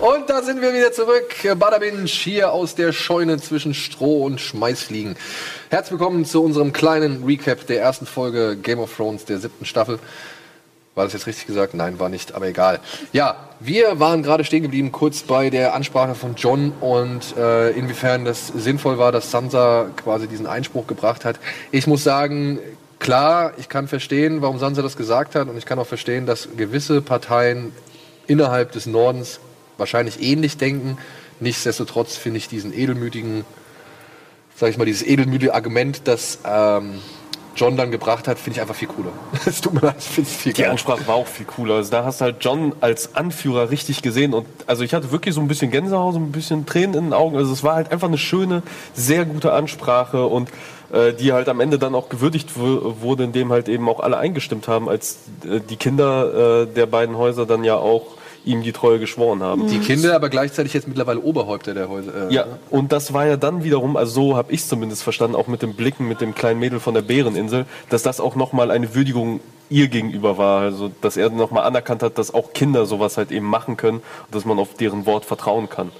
B: Und da sind wir wieder zurück. Badabinch hier aus der Scheune zwischen Stroh und Schmeißfliegen. Herzlich willkommen zu unserem kleinen Recap der ersten Folge Game of Thrones der siebten Staffel. War das jetzt richtig gesagt? Nein, war nicht, aber egal. Ja, wir waren gerade stehen geblieben, kurz bei der Ansprache von John und äh, inwiefern das sinnvoll war, dass Sansa quasi diesen Einspruch gebracht hat. Ich muss sagen, klar, ich kann verstehen, warum Sansa das gesagt hat und ich kann auch verstehen, dass gewisse Parteien innerhalb des Nordens wahrscheinlich ähnlich denken. Nichtsdestotrotz finde ich diesen edelmütigen, sag ich mal, dieses edelmütige Argument, dass ähm, John dann gebracht hat, finde ich einfach viel cooler. Es tut mir leid, ich finde es
C: viel Die Ansprache war auch viel cooler. Also da hast du halt John als Anführer richtig gesehen und also ich hatte wirklich so ein bisschen Gänsehaut, so ein bisschen Tränen in den Augen. Also es war halt einfach eine schöne, sehr gute Ansprache und äh, die halt am Ende dann auch gewürdigt wurde, indem halt eben auch alle eingestimmt haben, als äh, die Kinder äh, der beiden Häuser dann ja auch ihm die Treue geschworen haben.
B: Die Kinder aber gleichzeitig jetzt mittlerweile Oberhäupter der Häuser.
C: Äh, ja, und das war ja dann wiederum, also so habe ich es zumindest verstanden, auch mit dem Blicken mit dem kleinen Mädel von der Bäreninsel, dass das auch nochmal eine Würdigung ihr gegenüber war. Also, dass er nochmal anerkannt hat, dass auch Kinder sowas halt eben machen können und dass man auf deren Wort vertrauen kann.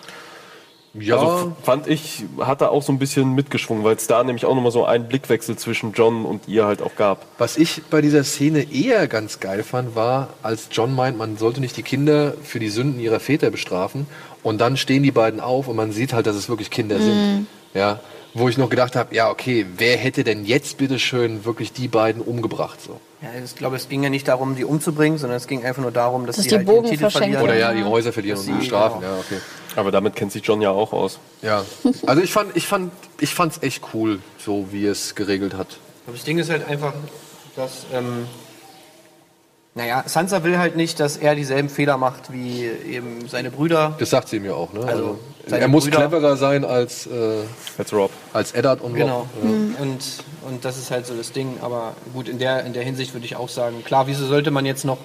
C: Ja. Also fand ich, hat er auch so ein bisschen mitgeschwungen, weil es da nämlich auch nochmal so einen Blickwechsel zwischen John und ihr halt auch gab.
B: Was ich bei dieser Szene eher ganz geil fand, war, als John meint, man sollte nicht die Kinder für die Sünden ihrer Väter bestrafen und dann stehen die beiden auf und man sieht halt, dass es wirklich Kinder mhm. sind. Ja. wo ich noch gedacht habe, ja, okay, wer hätte denn jetzt bitte schön wirklich die beiden umgebracht? So.
D: Ja, ich glaube, es ging ja nicht darum, die umzubringen, sondern es ging einfach nur darum, dass,
E: Dass
D: sie
E: die
D: halt
E: Bogen
D: den Titel verlieren.
B: Oder ja, die Häuser verlieren
D: Dass
B: und die
D: sie-
B: Strafen,
D: genau.
B: ja, okay.
C: Aber damit kennt sich John ja auch aus.
B: Ja. Also ich fand, ich fand, ich fand's echt cool, so wie es geregelt hat.
D: Aber das Ding ist halt einfach, dass, ähm, naja, Sansa will halt nicht, dass er dieselben Fehler macht wie eben seine Brüder.
B: Das sagt sie mir auch, ne?
D: Also,
B: er
D: seine
B: muss
D: Brüder-
B: cleverer sein als, äh,
C: Als Rob.
B: als Eddard und
D: Genau.
B: Rob.
D: Und, und das ist halt so das Ding. Aber gut, in der, in der Hinsicht würde ich auch sagen, klar, wieso sollte man jetzt noch,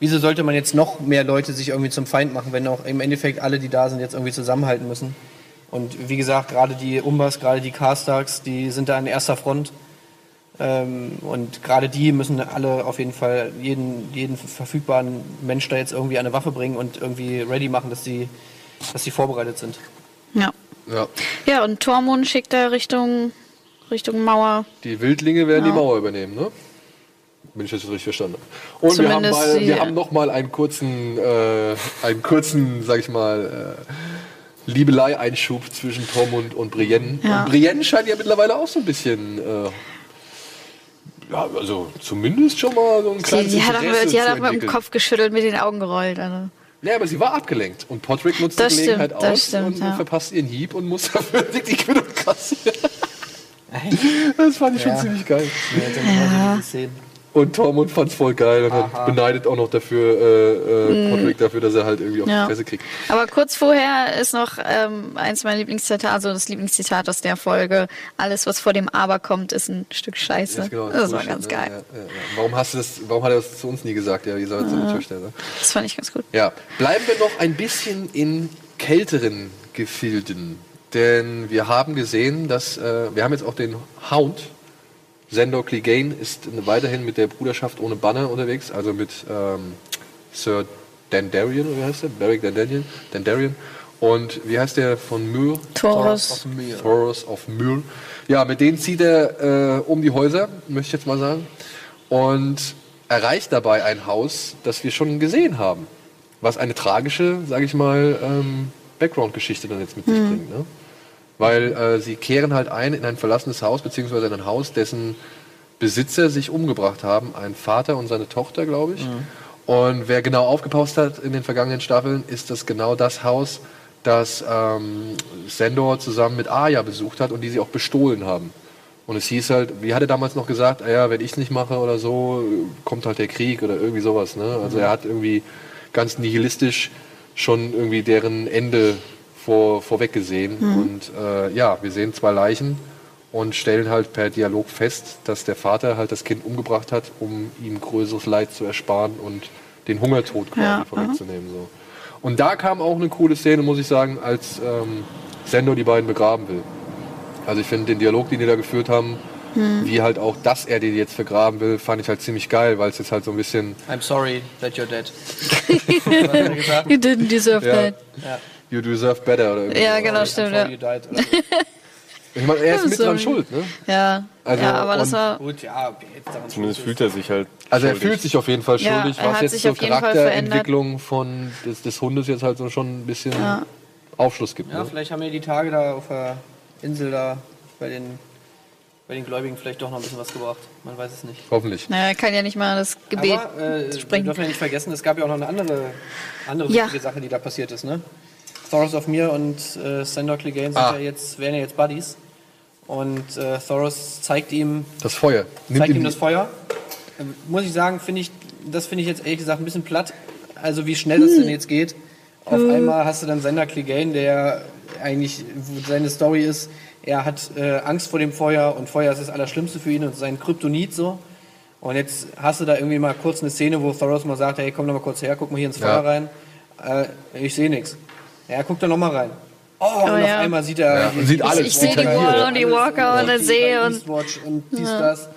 D: wieso sollte man jetzt noch mehr Leute sich irgendwie zum Feind machen, wenn auch im Endeffekt alle, die da sind, jetzt irgendwie zusammenhalten müssen. Und wie gesagt, gerade die Umbas, gerade die Carstarks, die sind da an erster Front. Ähm, und gerade die müssen alle auf jeden Fall jeden, jeden verfügbaren Mensch da jetzt irgendwie eine Waffe bringen und irgendwie ready machen, dass sie, dass sie vorbereitet sind.
E: Ja.
B: Ja.
E: Ja, und Tormund schickt er Richtung, Richtung Mauer.
B: Die Wildlinge werden
E: Ja.
B: die Mauer übernehmen, ne? Wenn ich das jetzt richtig verstanden habe. Und wir haben,
E: Zumindest
B: mal, wir haben noch mal einen kurzen, äh, einen kurzen, sag ich mal, äh, Liebelei-Einschub zwischen Tormund und Brienne.
E: Ja.
B: Und Brienne scheint ja mittlerweile auch so ein bisschen, äh, ja, also zumindest schon mal so ein kleines
E: die hat auch,
B: Interesse
E: die hat auch mit dem. Kopf geschüttelt, mit den Augen gerollt. Also.
B: Ja, aber sie war abgelenkt. Und Podrick nutzt
E: Das
B: die Gelegenheit
E: stimmt, das
B: aus
E: stimmt,
B: und
E: ja.
B: verpasst ihren Hieb und muss dafür die Quittung kassieren. Das fand ich schon
D: Ja.
B: ziemlich geil.
D: Ja.
B: Und Tormund fand's voll geil und hat beneidet auch noch dafür, äh, äh, Podrick dafür, dass er halt irgendwie auf
E: Mhm. Ja.
B: die Fresse kriegt.
E: Aber kurz vorher ist noch ähm, eins meiner Lieblingszitate, also das Lieblingszitat aus der Folge. Alles, was vor dem Aber kommt, ist ein Stück Scheiße.
B: Ja, genau,
E: das war ganz
B: ne?
E: geil.
B: Ja, ja, ja. Warum hast du das, warum hat er das zu uns nie gesagt? Ja, ihr seid so eine Töchter, ne?
E: Das fand ich ganz gut.
B: Ja, bleiben wir noch ein bisschen in kälteren Gefilden. Denn wir haben gesehen, dass äh, wir haben jetzt auch den Hound. Sandor Clegane ist weiterhin mit der Bruderschaft ohne Banner unterwegs, also mit ähm, Sir Dandarian, oder wie heißt der? Beric Dandarian. Dandarian. Und wie heißt der von Myr?
E: Taurus.
B: Thoros of Myr. Ja, mit denen zieht er äh, um die Häuser, möchte ich jetzt mal sagen. Und erreicht dabei ein Haus, das wir schon gesehen haben. Was eine tragische, sage ich mal, ähm, Background-Geschichte dann jetzt mit sich bringt. Ne? Weil äh, sie kehren halt ein in ein verlassenes Haus, beziehungsweise in ein Haus, dessen Besitzer sich umgebracht haben. Ein Vater und seine Tochter, glaube ich. Und wer genau aufgepasst hat in den vergangenen Staffeln, ist das genau das Haus, das ähm, Sendor zusammen mit Arya besucht hat und die sie auch bestohlen haben. Und es hieß halt, wie hat er damals noch gesagt, ah ja, wenn ich es nicht mache oder so, kommt halt der Krieg oder irgendwie sowas. Ne? Also er hat irgendwie ganz nihilistisch schon irgendwie deren Ende vor, vorweggesehen. Und äh, ja, wir sehen zwei Leichen und stellen halt per Dialog fest, dass der Vater halt das Kind umgebracht hat, um ihm größeres Leid zu ersparen und den Hungertod quasi
E: Ja,
B: vorwegzunehmen. So. Und da kam auch eine coole Szene, muss ich sagen, als ähm, Sendo die beiden begraben will. Also ich finde den Dialog, den die da geführt haben, wie halt auch, dass er den jetzt vergraben will, fand ich halt ziemlich geil, weil es jetzt halt so ein bisschen
D: I'm sorry that you're dead.
E: You didn't deserve
B: Ja.
E: that.
B: You deserve better oder irgendwie
E: Ja, genau,
D: I'm
E: stimmt.
D: sorry
E: Ja.
B: Ich meine, er ist mit dran schuld, ne?
E: ja.
B: Also,
E: ja aber das war.
D: Gut, ja, ob jetzt daran
C: Zumindest fühlt er sich halt.
B: Also er fühlt sich auf jeden Fall
E: Ja,
B: schuldig,
E: er
B: was
E: hat
B: jetzt
E: sich
B: zur
E: auf jeden Fall
B: Charakterentwicklung von des, des Hundes jetzt halt so schon ein bisschen Aufschluss gibt.
D: Ja,
B: Ne?
D: vielleicht haben wir die Tage da auf der Insel da bei den, bei den Gläubigen vielleicht doch noch ein bisschen was gebracht. Man weiß es nicht.
B: Hoffentlich.
E: Naja, er kann ja nicht mal das Gebet
D: Aber äh, wir
E: sprechen.
D: dürfen ja nicht vergessen, es gab ja auch noch eine andere, andere
E: Ja.
D: wichtige Sache, die da passiert ist. Ne? Thoros of Mir und äh, Sandor Clegane
B: Ah.
D: ja jetzt, werden ja jetzt Buddies. Und äh, Thoros zeigt ihm,
B: Das Feuer. Nimmt
D: zeigt
B: ihm
D: das Feuer. Ähm, muss ich sagen, finde ich, das finde ich jetzt ehrlich gesagt ein bisschen platt. Also wie schnell das denn jetzt geht. Auf einmal hast du dann Sender Clegane, der eigentlich, seine Story ist, er hat äh, Angst vor dem Feuer und Feuer ist das Allerschlimmste für ihn und sein Kryptonit so. Und jetzt hast du da irgendwie mal kurz eine Szene, wo Thoros mal sagt, hey, komm doch mal kurz her, guck mal hier ins
B: Ja.
D: Feuer rein. Äh, ich sehe nichts. Ja, guck da noch mal rein. Oh, und
E: ja.
D: auf einmal sieht er...
B: Ja, und sieht alles
E: ich sehe die. Wall und die Walker und den See und
D: Eastwatch und dies, das.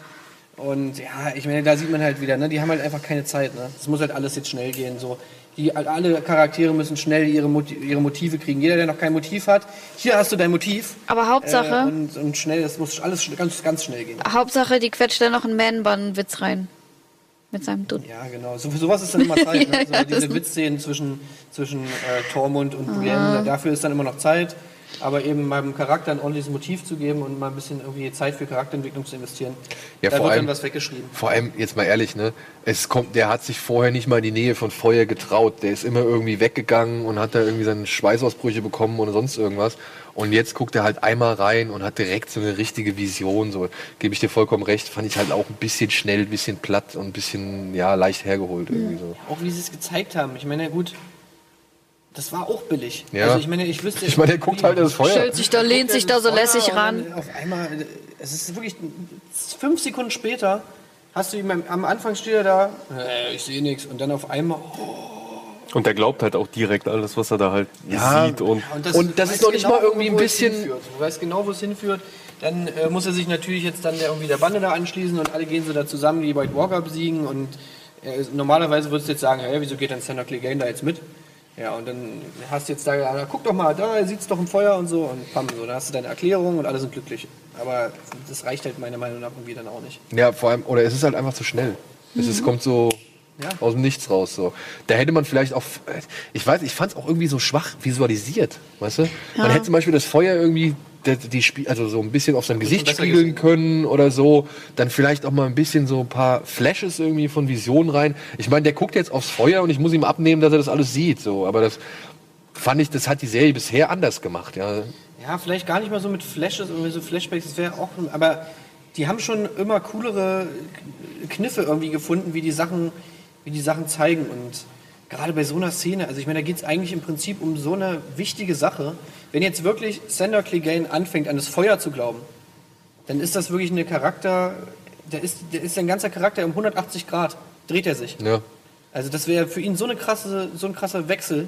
D: Und ja, ich meine, da sieht man halt wieder, ne, die haben halt einfach keine Zeit. Ne? Es muss halt alles jetzt schnell gehen. So. Die, alle Charaktere müssen schnell ihre, ihre Motive kriegen. Jeder, der noch kein Motiv hat, hier hast du dein Motiv.
E: Aber Hauptsache,
D: Äh, und, und schnell, das muss alles ganz, ganz schnell gehen.
E: Hauptsache, die quetscht da noch einen Man-Bun-Witz rein. Mit seinem Dutt.
D: Ja, genau. So, sowas ist dann immer Zeit.
E: Ja,
D: Ne? So,
E: ja,
D: diese Witzszenen zwischen, zwischen äh, Tormund und Brienne, dafür ist dann immer noch Zeit. Aber eben meinem Charakter ein ordentliches Motiv zu geben und mal ein bisschen irgendwie Zeit für Charakterentwicklung zu investieren.
B: Ja,
D: da
B: vor
D: wird
B: allem-
D: dann was weggeschrieben.
B: Vor allem, jetzt mal ehrlich, ne? Es kommt, der hat sich vorher nicht mal in die Nähe von Feuer getraut. Der ist immer irgendwie weggegangen und hat da irgendwie seine Schweißausbrüche bekommen oder sonst irgendwas. Und jetzt guckt er halt einmal rein und hat direkt so eine richtige Vision. So gebe ich dir vollkommen recht. Fand ich halt auch ein bisschen schnell, ein bisschen platt und ein bisschen ja leicht hergeholt irgendwie so.
D: Auch wie sie es gezeigt haben. Ich meine, gut, das war auch billig.
B: Ja.
D: Also ich meine, ich wüsste.
B: Ich meine, der guckt halt das Feuer.
E: Stellt sich da, lehnt sich da so lässig ran.
D: Auf einmal, äh, es ist wirklich fünf Sekunden später, hast du ihn am- am Anfang steht er da, äh, ich sehe nichts, und dann auf einmal, oh,
C: Und der glaubt halt auch direkt alles, was er da halt
B: Ja.
C: sieht. Und
D: und das,
B: Und das ist noch nicht mal irgendwie ein bisschen-.
D: Du weißt genau, wo es hinführt. Dann äh, muss er sich natürlich jetzt dann irgendwie der Bande da anschließen und alle gehen so da zusammen, die White Walker besiegen. Und äh, normalerweise würdest du jetzt sagen, hey, wieso geht dann Sandor Clegane da jetzt mit? Ja, und dann hast du jetzt da, na, guck doch mal, da, er sieht's doch im Feuer und so. Und pam, so, dann hast du deine Erklärung und alle sind glücklich. Aber das reicht halt meiner Meinung nach irgendwie dann auch nicht.
B: Ja, vor allem, oder es ist halt einfach zu schnell. Es ist, kommt so
D: Ja.
B: aus dem Nichts raus. So. Da hätte man vielleicht auch, ich weiß, ich fand es auch irgendwie so schwach visualisiert, weißt du? Man hätte zum Beispiel das Feuer irgendwie, die, die Spie- also so ein bisschen auf seinem Gesicht spiegeln
D: gesehen.
B: können oder so. Dann vielleicht auch mal ein bisschen so ein paar Flashes irgendwie von Visionen rein. Ich meine, der guckt jetzt aufs Feuer und ich muss ihm abnehmen, dass er das alles sieht. So. Aber das fand ich, das hat die Serie bisher anders gemacht. Ja.
D: Ja, vielleicht gar nicht mal so mit Flashes und so Flashbacks, das wäre auch, aber die haben schon immer coolere Kniffe irgendwie gefunden, wie die Sachen, wie die Sachen zeigen und gerade bei so einer Szene, also ich meine, da geht es eigentlich im Prinzip um so eine wichtige Sache. Wenn jetzt wirklich Sander Clegane anfängt, an das Feuer zu glauben, dann ist das wirklich eine Charakter, der ist, der ist sein ganzer Charakter um 180 Grad, dreht er sich.
B: Ja.
D: Also das wäre für ihn so, eine krasse, so ein krasser Wechsel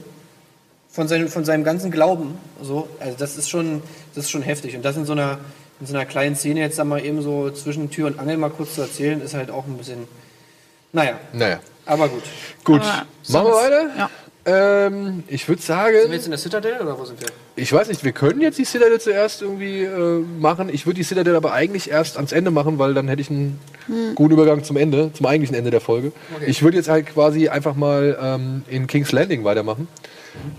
D: von seinem, von seinem ganzen Glauben. So. Also das ist, schon, das ist schon heftig. Und das in so, einer, in so einer kleinen Szene jetzt dann mal eben so zwischen Tür und Angel mal kurz zu erzählen, ist halt auch ein bisschen... Naja,
B: Naja.
D: aber gut.
B: Gut,
E: Aber
B: machen wir weiter?
E: ja.
B: Ähm, ich würde sagen.
D: Sind wir jetzt in der Citadel oder wo sind wir?
B: Ich weiß nicht, wir können jetzt die Citadel zuerst irgendwie äh, machen. Ich würde die Citadel aber eigentlich erst ans Ende machen, weil dann hätte ich einen guten Übergang zum Ende, zum eigentlichen Ende der Folge. Ich würde jetzt halt quasi einfach mal ähm, in King's Landing weitermachen.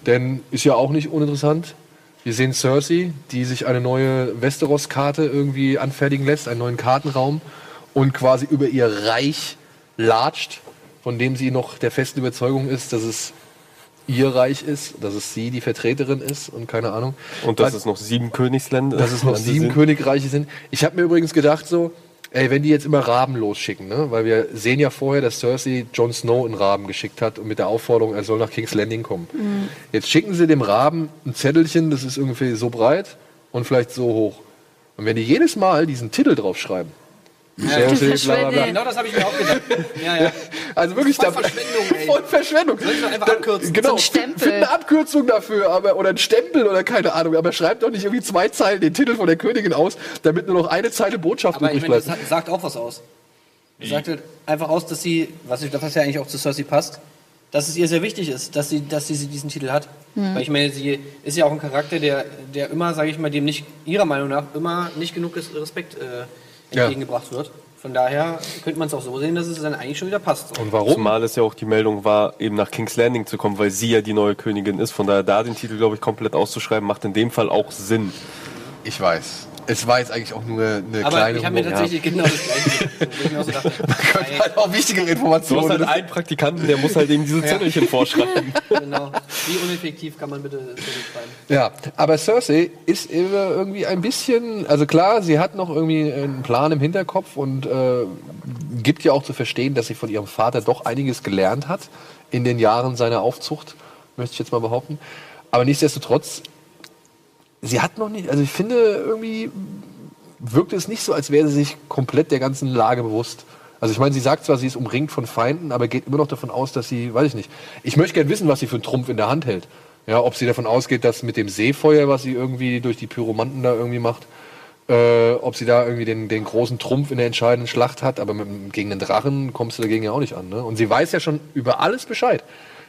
B: Denn ist ja auch nicht uninteressant. Wir sehen Cersei, die sich eine neue Westeros-Karte irgendwie anfertigen lässt, einen neuen Kartenraum und quasi über ihr Reich latscht, von dem sie noch der festen Überzeugung ist, dass es ihr Reich ist, dass es sie die Vertreterin ist und keine Ahnung.
C: Und dass es noch sieben Königsländer
B: dass es noch sieben
C: sind.
B: Königreiche sind. Ich habe mir übrigens gedacht so, ey, wenn die jetzt immer Raben losschicken, ne? weil wir sehen ja vorher, dass Cersei Jon Snow einen Raben geschickt hat und mit der Aufforderung, er soll nach King's Landing kommen. Jetzt schicken sie dem Raben ein Zettelchen, das ist ungefähr so breit und vielleicht so hoch. Und wenn die jedes Mal diesen Titel draufschreiben, Cersei, bla, bla, bla,
D: Genau das habe ich mir auch gedacht. Ja, ja.
B: also wirklich
D: Voll
B: da-
D: Verschwendung, ey.
B: Voll Verschwendung.
D: Soll ich doch einfach
B: Dann-
D: abkürzen?
B: Genau,
E: So ein Stempel.
B: find eine Abkürzung dafür, aber oder ein Stempel oder keine Ahnung, aber schreibt doch nicht irgendwie zwei Zeilen den Titel von der Königin aus, damit nur noch eine Zeile Botschaft
D: Aber ich
B: übrig
D: meine, das
B: bleibt.
D: hat- sagt auch was aus. Das sagt halt einfach aus, dass sie, was, ich, was ja eigentlich auch zu Cersei passt, dass es ihr sehr wichtig ist, dass sie, dass sie diesen Titel hat. Weil ich meine, sie ist ja auch ein Charakter, der, der immer, sage ich mal, dem nicht, ihrer Meinung nach, immer nicht genug Res- Respekt äh,
B: Ja.
D: entgegengebracht wird. Von daher könnte man es auch so sehen, dass es dann eigentlich schon wieder passt.
B: Und warum?
C: Zumal es ja auch die Meldung war, eben nach King's Landing zu kommen, weil sie ja die neue Königin ist. Von daher da den Titel, glaube ich, komplett auszuschreiben, macht in dem Fall auch Sinn.
B: Ich weiß. Es war jetzt eigentlich auch nur eine
D: Aber
B: kleine
D: ich habe mir tatsächlich genau das Gleiche gedacht, auch so dachte,
B: könnte halt auch wichtigere
C: Du hast
B: Informationen.
C: halt einen Praktikanten, der muss halt eben diese Zettelchen vorschreiben.
D: genau, wie uneffektiv kann man bitte Zettel schreiben?
B: Ja, aber Cersei ist irgendwie ein bisschen, also klar, sie hat noch irgendwie einen Plan im Hinterkopf und äh, gibt ja auch zu verstehen, dass sie von ihrem Vater doch einiges gelernt hat in den Jahren seiner Aufzucht, möchte ich jetzt mal behaupten. Aber nichtsdestotrotz, sie hat noch nicht, also ich finde irgendwie wirkt es nicht so, als wäre sie sich komplett der ganzen Lage bewusst. Also ich meine, sie sagt zwar, sie ist umringt von Feinden, aber geht immer noch davon aus, dass sie, weiß ich nicht. Ich möchte gerne wissen, was sie für einen Trumpf in der Hand hält. Ja, ob sie davon ausgeht, dass mit dem Seefeuer, was sie irgendwie durch die Pyromanten da irgendwie macht, äh, ob sie da irgendwie den, den großen Trumpf in der entscheidenden Schlacht hat, aber mit, gegen den Drachen kommst du dagegen ja auch nicht an. Ne? Und sie weiß ja schon über alles Bescheid.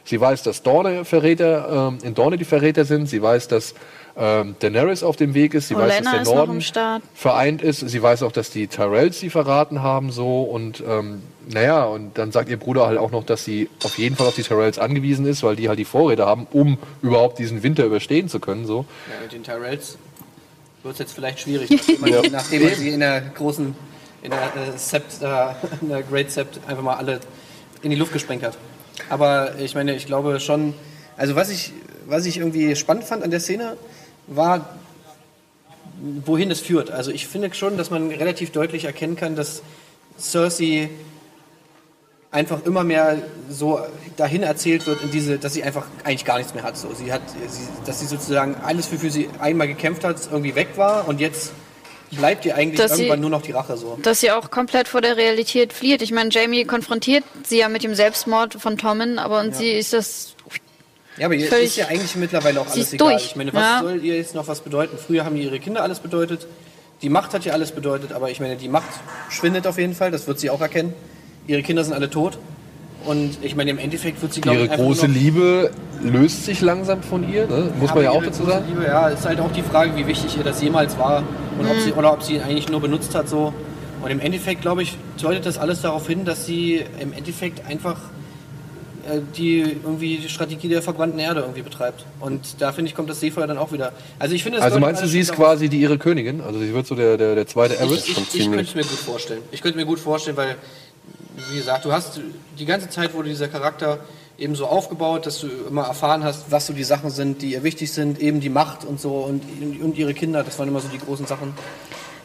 B: Sie weiß, dass Dorne Verräter, ähm, in Dorne die Verräter sind. Sie weiß, dass ähm, Daenerys auf dem Weg ist. Sie weiß,
E: Olenna
B: dass
E: ist
B: der Norden vereint ist. Sie weiß auch, dass die Tyrells sie verraten haben so und ähm, naja, und dann sagt ihr Bruder halt auch noch, dass sie auf jeden Fall auf die Tyrells angewiesen ist, weil die halt die Vorräte haben, um überhaupt diesen Winter überstehen zu können. So.
D: Ja, mit den Tyrells wird es jetzt vielleicht schwierig, nachdem man, ja. nachdem man sie in der großen, in der, äh, Sept, äh, in der Great Sept einfach mal alle in die Luft gesprengt hat. Aber ich meine, ich glaube schon, also was ich, was ich irgendwie spannend fand an der Szene, war, wohin das führt. Also ich finde schon, dass man relativ deutlich erkennen kann, dass Cersei einfach immer mehr so dahin erzählt wird, in diese, dass sie einfach eigentlich gar nichts mehr hat. So, sie hat, sie, dass sie sozusagen alles, wofür sie einmal gekämpft hat, irgendwie weg war und jetzt bleibt ihr eigentlich dass irgendwann sie, nur noch die Rache so.
E: Dass sie auch komplett vor der Realität flieht. Ich meine, Jamie konfrontiert sie ja mit dem Selbstmord von Tommen, aber und ja. sie ist das.
D: Ja, aber ihr ist ja eigentlich mittlerweile auch alles egal. Durch. Ich meine, was ja. soll ihr jetzt noch was bedeuten? Früher haben ihre Kinder alles bedeutet. Die Macht hat ja alles bedeutet, aber ich meine, die Macht schwindet auf jeden Fall, das wird sie auch erkennen ihre Kinder sind alle tot. Und ich meine, im Endeffekt wird sie,
B: glaube ich, Ihre große Liebe löst sich langsam von ihr, ne? muss ja, man ja auch dazu sagen.
D: Liebe, ja, ist halt auch die Frage, wie wichtig ihr das jemals war und mhm. ob sie, oder ob sie ihn eigentlich nur benutzt hat so. Und im Endeffekt, glaube ich, deutet das alles darauf hin, dass sie im Endeffekt einfach die irgendwie die Strategie der verbrannten Erde irgendwie betreibt. Und da finde ich, kommt das Seefeuer dann auch wieder. Also ich finde
B: Also meinst du, sie ist quasi die ihre Königin? Also sie wird so der, der, der zweite Eris?
D: Ich, ich, ich könnte es mir gut vorstellen. Ich könnte mir gut vorstellen, weil wie gesagt, du hast die ganze Zeit wurde dieser Charakter eben so aufgebaut, dass du immer erfahren hast, was so die Sachen sind, die ihr wichtig sind, eben die Macht und so und, und ihre Kinder, das waren immer so die großen Sachen.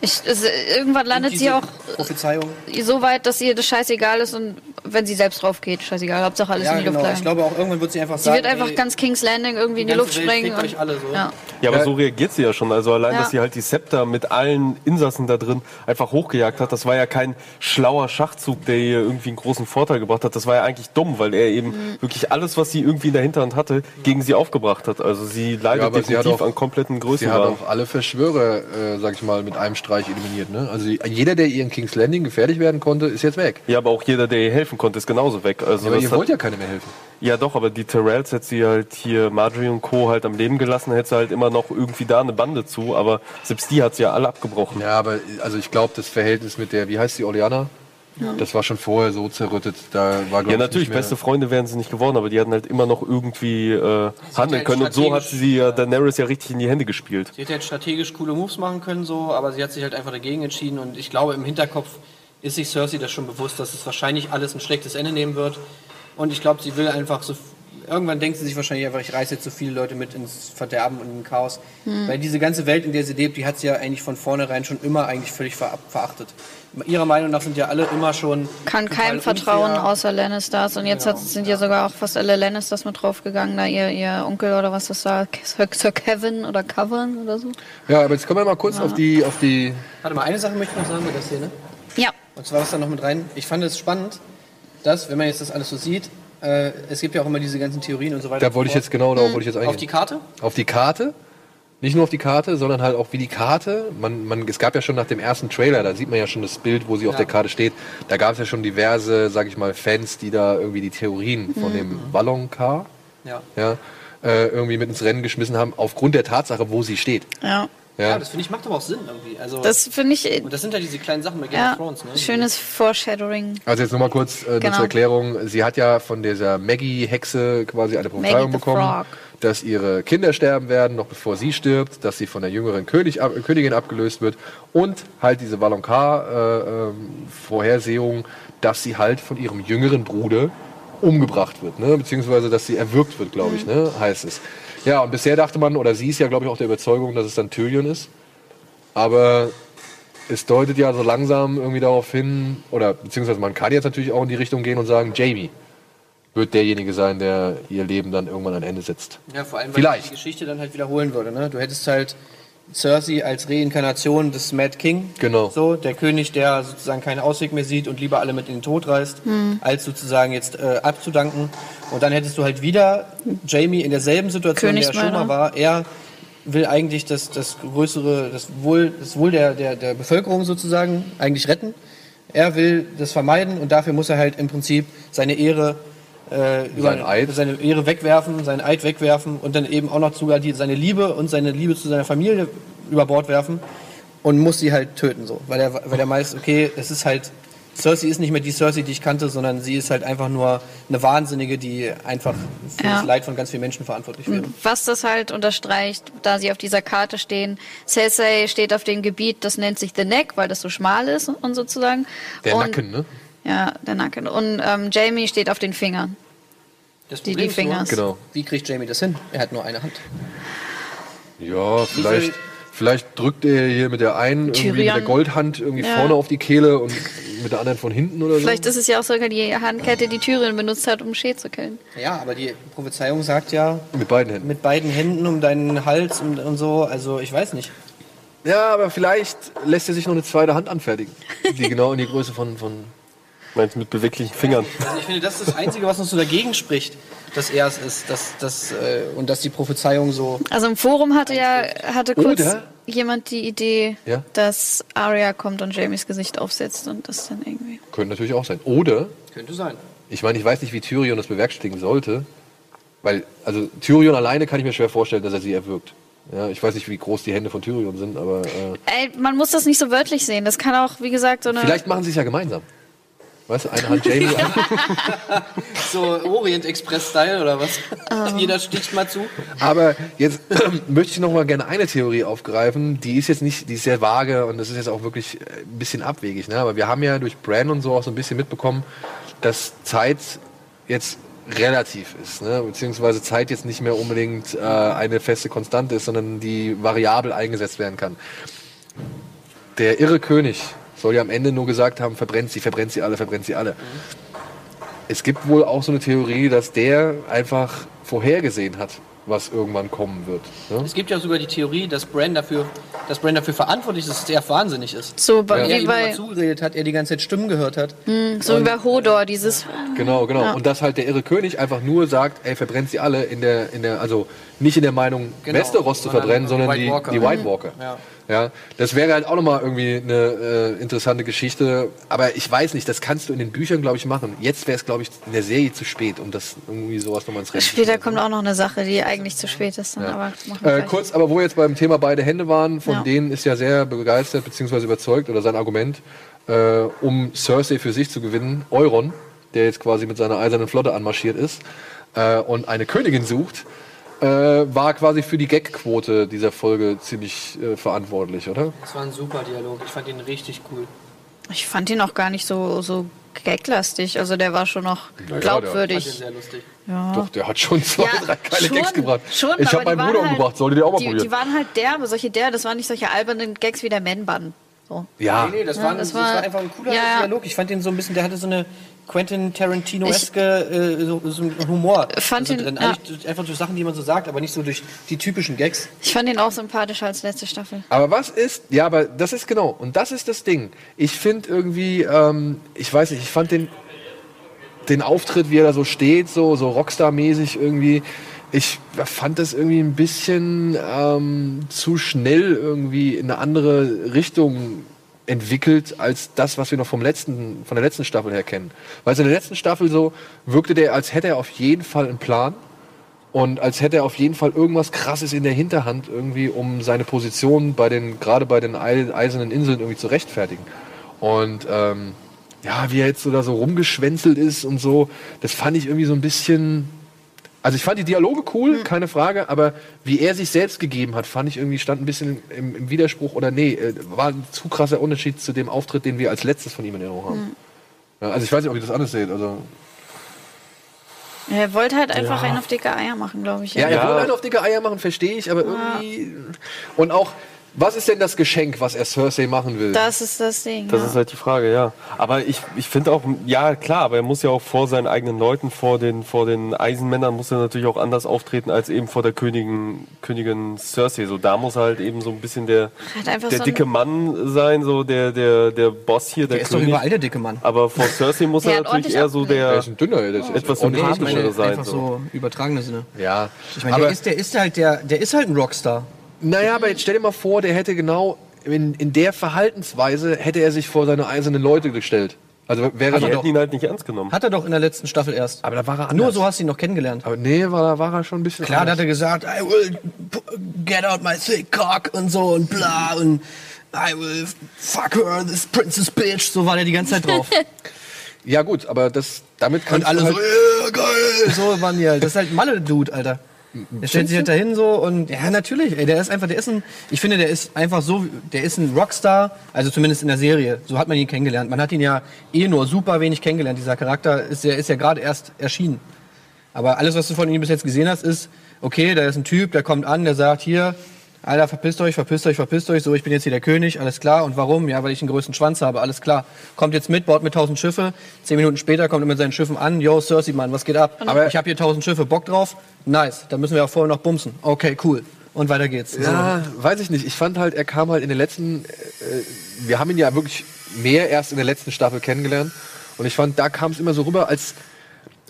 E: Ich, also irgendwann landet sie auch
D: Prophezeiung.
E: so weit, dass ihr das scheißegal ist und wenn sie selbst drauf geht, scheißegal, Hauptsache alles
D: ja,
E: in die genau. Luft
D: bleiben. Ich glaube auch irgendwann wird sie einfach
E: sie
D: sagen,
E: Sie wird einfach ey, ganz King's Landing irgendwie in die Luft springen.
D: Euch alle so.
C: Ja. ja, aber so reagiert sie ja schon. Also allein, ja. dass sie halt die Scepter mit allen Insassen da drin einfach hochgejagt hat, das war ja kein schlauer Schachzug, der ihr irgendwie einen großen Vorteil gebracht hat. Das war ja eigentlich dumm, weil er eben mhm. wirklich alles, was sie irgendwie in der Hinterhand hatte, gegen sie aufgebracht hat. Also sie leidet ja, definitiv auch, an kompletten Größen.
B: Sie hat auch alle Verschwörer, äh, sag ich mal, mit einem Streich eliminiert. Ne? Also jeder, der ihr in King's Landing gefährlich werden konnte, ist jetzt weg.
C: Ja, aber auch jeder, der ihr helfen konnte, ist genauso weg. Also
B: ja, aber ihr wollt ja keine mehr helfen.
C: Ja, doch, aber die Terrells hätte sie halt hier Marjorie und Co. halt am Leben gelassen, hätte sie halt immer noch irgendwie da eine Bande zu, aber selbst die hat sie ja alle abgebrochen.
B: Ja, aber also ich glaube, das Verhältnis mit der, wie heißt die, Oleana? Ja. Das war schon vorher so zerrüttet. Da war,
C: ja, natürlich, beste Freunde wären sie nicht geworden, aber die hatten halt immer noch irgendwie äh, handeln können. Und so hat sie ja Daenerys ja richtig in die Hände gespielt.
D: Sie hätte halt strategisch coole Moves machen können, so, aber sie hat sich halt einfach dagegen entschieden. Und ich glaube, im Hinterkopf ist sich Cersei das schon bewusst, dass es wahrscheinlich alles ein schlechtes Ende nehmen wird. Und ich glaube, sie will einfach so. Irgendwann denkt sie sich wahrscheinlich einfach, ich reiße jetzt so viele Leute mit ins Verderben und in Chaos. Hm. Weil diese ganze Welt, in der sie lebt, die hat sie ja eigentlich von vornherein schon immer eigentlich völlig ver verachtet. Ihrer Meinung nach sind ja alle immer schon.
E: Kann keinem vertrauen unfair. außer Lannisters. Und jetzt genau. hat, sind ja sogar auch fast alle Lannisters mit draufgegangen, da ihr, ihr Onkel oder was das war, Sir Kevin oder Coven oder so.
B: Ja, aber jetzt kommen wir mal kurz ja. auf die, auf die.
D: Warte mal, eine Sache möchte ich noch sagen mit der Szene.
E: Ja.
D: Und zwar was da noch mit rein. Ich fand es spannend, dass, wenn man jetzt das alles so sieht, äh, es gibt ja auch immer diese ganzen Theorien und so weiter.
B: Da wollte ich jetzt genau, darauf wollte ich jetzt eingehen.
D: Auf die Karte?
B: Auf die Karte? Nicht nur auf die Karte, sondern halt auch wie die Karte. Man, man, es gab ja schon nach dem ersten Trailer, da sieht man ja schon das Bild, wo sie ja. auf der Karte steht. Da gab es ja schon diverse, sag ich mal, Fans, die da irgendwie die Theorien von mhm. dem Ballon-Car ja. ja, äh, irgendwie mit ins Rennen geschmissen haben, aufgrund der Tatsache, wo sie steht.
E: Ja.
D: Ja. ja, das finde ich macht aber auch Sinn irgendwie. Also,
E: das finde ich.
D: Und das sind ja diese kleinen Sachen bei Game
E: ja,
D: of Thrones. Ne?
E: Schönes Foreshadowing.
B: Also jetzt nochmal kurz äh, genau. zur Erklärung. Sie hat ja von dieser Maggie-Hexe quasi eine Prophezeiung bekommen. Frog dass ihre Kinder sterben werden, noch bevor sie stirbt, dass sie von der jüngeren König, ab, Königin abgelöst wird und halt diese Valonqar-Vorhersehung, äh, ähm, dass sie halt von ihrem jüngeren Bruder umgebracht wird, ne? beziehungsweise dass sie erwürgt wird, glaube ich, ne? heißt es. Ja, und bisher dachte man, oder sie ist ja, glaube ich, auch der Überzeugung, dass es dann Tyrion ist. Aber es deutet ja so langsam irgendwie darauf hin, oder beziehungsweise man kann jetzt natürlich auch in die Richtung gehen und sagen, Jamie wird derjenige sein, der ihr Leben dann irgendwann ein Ende setzt.
D: Ja, vor allem, weil Vielleicht. die Geschichte dann halt wiederholen würde. Ne? Du hättest halt Cersei als Reinkarnation des Mad King.
B: Genau.
D: So, der König, der sozusagen keinen Ausweg mehr sieht und lieber alle mit in den Tod reißt, mhm. als sozusagen jetzt äh, abzudanken. Und dann hättest du halt wieder Jamie in derselben Situation, der er schon mal war. Er will eigentlich das, das größere, das Wohl, das Wohl der, der, der Bevölkerung sozusagen eigentlich retten. Er will das vermeiden und dafür muss er halt im Prinzip seine Ehre äh, über seine Ehre wegwerfen, seinen Eid wegwerfen und dann eben auch noch sogar die, seine Liebe und seine Liebe zu seiner Familie über Bord werfen und muss sie halt töten, so. Weil er, weil er meint, okay, es ist halt Cersei ist nicht mehr die Cersei, die ich kannte, sondern sie ist halt einfach nur eine Wahnsinnige, die einfach für
E: Ja.
D: das Leid von ganz vielen Menschen verantwortlich wäre.
E: Was das halt unterstreicht, da sie auf dieser Karte stehen. Cersei steht auf dem Gebiet, das nennt sich The Neck, weil das so schmal ist und sozusagen.
B: Der
E: und,
B: Nacken, ne?
E: Ja, der Nacken. Und ähm, Jamie steht auf den Fingern.
D: Das
E: Die- die
D: ist nur,
E: Fingers.
B: Genau.
D: Wie kriegt Jamie das hin? Er hat nur eine Hand.
B: Ja, vielleicht, vielleicht drückt er hier mit der einen irgendwie mit der Goldhand irgendwie
E: Ja.
B: vorne auf die Kehle und mit der anderen von hinten oder so.
E: Vielleicht ist es ja auch sogar die Handkette, die Tyrion benutzt hat, um Shea zu killen.
D: Ja, aber die Prophezeiung sagt ja,
B: mit beiden Händen.
D: mit beiden Händen um deinen Hals und, und so. Also ich weiß nicht.
B: Ja, aber vielleicht lässt er sich noch eine zweite Hand anfertigen, die genau in die Größe von, von
C: Meinst du mit beweglichen Fingern?
D: Also ich finde, das ist das Einzige, was uns so dagegen spricht, dass er es ist, dass, dass, äh, und dass die Prophezeiung so.
E: Also im Forum hatte ja hatte kurz
B: Oder-
E: jemand die Idee,
B: Ja.
E: dass Arya kommt und Jamies Gesicht aufsetzt und das dann irgendwie.
B: könnte natürlich auch sein. Oder
D: Könnte sein.
B: Ich meine, ich weiß nicht, wie Tyrion das bewerkstelligen sollte, weil, also Tyrion alleine kann ich mir schwer vorstellen, dass er sie erwürgt. Ja, ich weiß nicht, wie groß die Hände von Tyrion sind, aber äh,
E: Ey, man muss das nicht so wörtlich sehen. Das kann auch, wie gesagt, so eine.
B: vielleicht machen sie es ja gemeinsam. Weißt du, eine Hand Jamie,
D: So Orient Express-Style oder was? Jeder sticht mal zu.
B: aber jetzt möchte ich noch mal gerne eine Theorie aufgreifen, die ist jetzt nicht, die ist sehr vage und das ist jetzt auch wirklich äh, ein bisschen abwegig, ne? aber wir haben ja durch Bran und so auch so ein bisschen mitbekommen, dass Zeit jetzt relativ ist, ne? beziehungsweise Zeit jetzt nicht mehr unbedingt äh, eine feste Konstante ist, sondern die variabel eingesetzt werden kann. Der irre König soll ja am Ende nur gesagt haben, verbrennt sie, verbrennt sie alle, verbrennt sie alle. Es gibt wohl auch so eine Theorie, dass der einfach vorhergesehen hat, was irgendwann kommen wird. Ne?
D: Es gibt ja sogar die Theorie, dass Bran dafür, dass Bran dafür verantwortlich ist, dass er wahnsinnig ist.
E: so bei,
D: Er
E: wie bei,
D: zugeredet hat, er die ganze Zeit Stimmen gehört hat.
E: so wie bei Hodor, dieses.
B: Genau, genau.
E: Ja.
B: Und dass halt der irre König einfach nur sagt, ey, verbrennt sie alle in der, in der, also nicht in der Meinung,
D: Genau,
B: Westeros zu
D: sondern
B: verbrennen,
D: die
B: sondern
D: White
B: die,
D: Walker.
B: die White Walker.
D: Ja.
B: Ja, das wäre halt auch nochmal irgendwie eine äh, interessante Geschichte. Aber ich weiß nicht, das kannst du in den Büchern, glaube ich, machen. Jetzt wäre es, glaube ich, in der Serie zu spät, um das irgendwie sowas nochmal ins Rennen zu
E: Später kommt auch noch eine Sache, die eigentlich zu spät ist. Dann, aber machen wir
B: Äh, kurz, aber wo wir jetzt beim Thema beide Hände waren, von
E: Ja.
B: denen ist ja sehr begeistert bzw. überzeugt oder sein Argument, äh, um Cersei für sich zu gewinnen, Euron, der jetzt quasi mit seiner eisernen Flotte anmarschiert ist äh, und eine Königin sucht, äh, war quasi für die Gag-Quote dieser Folge ziemlich äh, verantwortlich, oder?
D: Das war ein super Dialog. Ich fand ihn richtig cool.
E: Ich fand ihn auch gar nicht so, so gaglastig. Also der war schon noch
B: ja, der-
D: Ich fand ihn
E: glaubwürdig.
D: sehr lustig.
B: Doch, der hat schon zwei, drei geile
E: schon,
B: Gags gebracht.
E: Schon,
B: ich habe meinen Bruder
E: halt,
B: umgebracht, solltet ihr auch mal
E: die,
B: probieren.
E: Die waren halt derbe, solche der, das waren nicht solche albernen Gags wie der Man-Bun. So.
B: ja,
D: Nee, nee, das,
E: Ja,
D: war,
E: das
D: das,
E: war-
D: war, einfach ein cooler
E: ja, ja.
D: Dialog. Ich fand den so ein bisschen, der hatte so eine Quentin Tarantino-eske äh, so, so Humor
E: Fand
D: also
E: ihn-
D: drin.
E: ja.
D: Einfach durch Sachen, die man so sagt, aber nicht so durch die typischen Gags.
E: Ich fand ihn auch sympathischer als letzte Staffel.
B: Aber was ist, ja, aber das ist genau, und das ist das Ding. Ich finde irgendwie, ähm, ich weiß nicht, ich fand den, den Auftritt, wie er da so steht, so, so Rockstar-mäßig irgendwie, ich fand das irgendwie ein bisschen ähm, zu schnell irgendwie in eine andere Richtung entwickelt als das, was wir noch vom letzten, von der letzten Staffel her kennen. Weil in der letzten Staffel so wirkte der, als hätte er auf jeden Fall einen Plan. Und als hätte er auf jeden Fall irgendwas Krasses in der Hinterhand irgendwie, um seine Position bei den, gerade bei den Ei- eisernen Inseln irgendwie zu rechtfertigen. Und ähm, ja, wie er jetzt so da so rumgeschwänzelt ist und so, das fand ich irgendwie so ein bisschen. Also ich fand die Dialoge cool, keine Frage, aber wie er sich selbst gegeben hat, fand ich irgendwie stand ein bisschen im, im Widerspruch oder nee, äh, war ein zu krasser Unterschied zu dem Auftritt, den wir als letztes von ihm in Erinnerung haben. Ja, also ich weiß nicht, ob ihr das anders seht. Also
E: Er wollte halt einfach einen auf dicke Eier machen, glaube ich.
B: Ja, er
C: Ja.
B: will halt auf dicke Eier machen, verstehe ich, aber irgendwie. Und auch, was ist denn das Geschenk, was er Cersei machen will?
E: Das ist das Ding.
C: Das
E: ja.
C: ist halt die Frage, ja. Aber ich, ich finde auch, ja klar, aber er muss ja auch vor seinen eigenen Leuten, vor den, vor den Eisenmännern, muss er natürlich auch anders auftreten als eben vor der Königin, Königin Cersei. So, da muss er halt eben so ein bisschen der, der
E: so
C: dicke Mann sein, so der, der, der Boss hier, der,
D: Der ist doch
C: König.
D: überall der dicke Mann.
C: Aber vor Cersei muss
E: Der
C: er natürlich eher so
B: er
C: der
B: ist ein dünner, der ist
C: etwas sympathischere
B: dünner.
C: sein.
D: einfach
C: So.
D: so übertragene Sinne.
B: Ja,
D: Ich meine,
B: aber,
D: der ist, der ist halt der, der ist halt ein Rockstar.
B: Naja, aber jetzt stell dir mal vor, der hätte genau in, in der Verhaltensweise hätte er sich vor seine eisernen Leute gestellt. Also wäre er
C: hätten ihn halt nicht ernst genommen.
D: Hat er doch in der letzten Staffel erst.
B: aber da war er anders.
D: Nur so hast du ihn noch kennengelernt.
B: aber nee, war, da war er schon ein bisschen
D: Klar, da
B: anders.
D: hat er gesagt, I will p- get out my thick cock und so und bla und I will fuck her, this princess bitch. So war der die ganze Zeit drauf.
B: Ja gut, aber das damit kann
D: Und alle so, äh, geil. So waren die halt. Das ist halt Malle-Dude, Alter. Der stellt sich halt dahin so und ja, natürlich, ey, der ist einfach, der ist ein, ich finde, der ist einfach so, der ist ein Rockstar, also zumindest in der Serie. So hat man ihn kennengelernt. Man hat ihn ja eh nur super wenig kennengelernt. Dieser Charakter ist, der ist ja gerade erst erschienen. Aber alles, was du von ihm bis jetzt gesehen hast, ist, okay, da ist ein Typ, der kommt an, der sagt, hier, Alter, verpisst euch, verpisst euch, verpisst euch, so, ich bin jetzt hier der König, alles klar. Und warum? Ja, weil ich den größten Schwanz habe, alles klar. Kommt jetzt mit, baut mit tausend Schiffe. Zehn Minuten später kommt er mit seinen Schiffen an. Yo, Cersei, Mann, was geht ab? Aber ich habe hier tausend Schiffe, Bock drauf? Nice, da müssen wir auch vorher noch bumsen. Okay, cool. Und weiter geht's.
B: Ja, weiß ich nicht. Ich fand halt, er kam halt in den letzten, äh, wir haben ihn ja wirklich mehr erst in der letzten Staffel kennengelernt. Und ich fand, da kam es immer so rüber, als,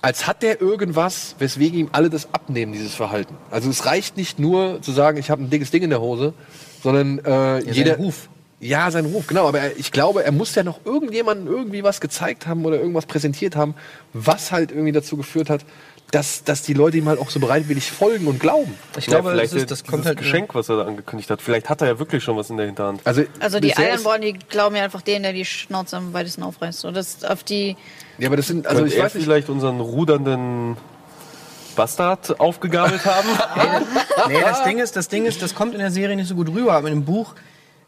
B: als hat der irgendwas, weswegen ihm alle das abnehmen, dieses Verhalten. Also es reicht nicht nur zu sagen, ich habe ein dickes Ding in der Hose, sondern äh, jeder
D: sein Ruf.
B: Ja, sein Ruf, genau. Aber er, ich glaube, er muss ja noch irgendjemandem irgendwie was gezeigt haben oder irgendwas präsentiert haben, was halt irgendwie dazu geführt hat, dass, dass die Leute ihm halt auch so bereitwillig folgen und glauben.
D: Ich
C: Ja,
D: glaube,
C: vielleicht
D: das, ist, das kommt halt
C: Geschenk, was er da angekündigt hat. Vielleicht hat er ja wirklich schon was in der Hinterhand.
B: Also,
E: Also die Ironborn, die glauben ja einfach denen, der die Schnauze am weitesten aufreißt. So, das auf die.
B: Ja, aber das sind, also ich
C: er
B: weiß nicht,
C: vielleicht unseren rudernden Bastard aufgegabelt haben?
D: Nee, das Ding ist, das Ding ist, das kommt in der Serie nicht so gut rüber, aber in dem Buch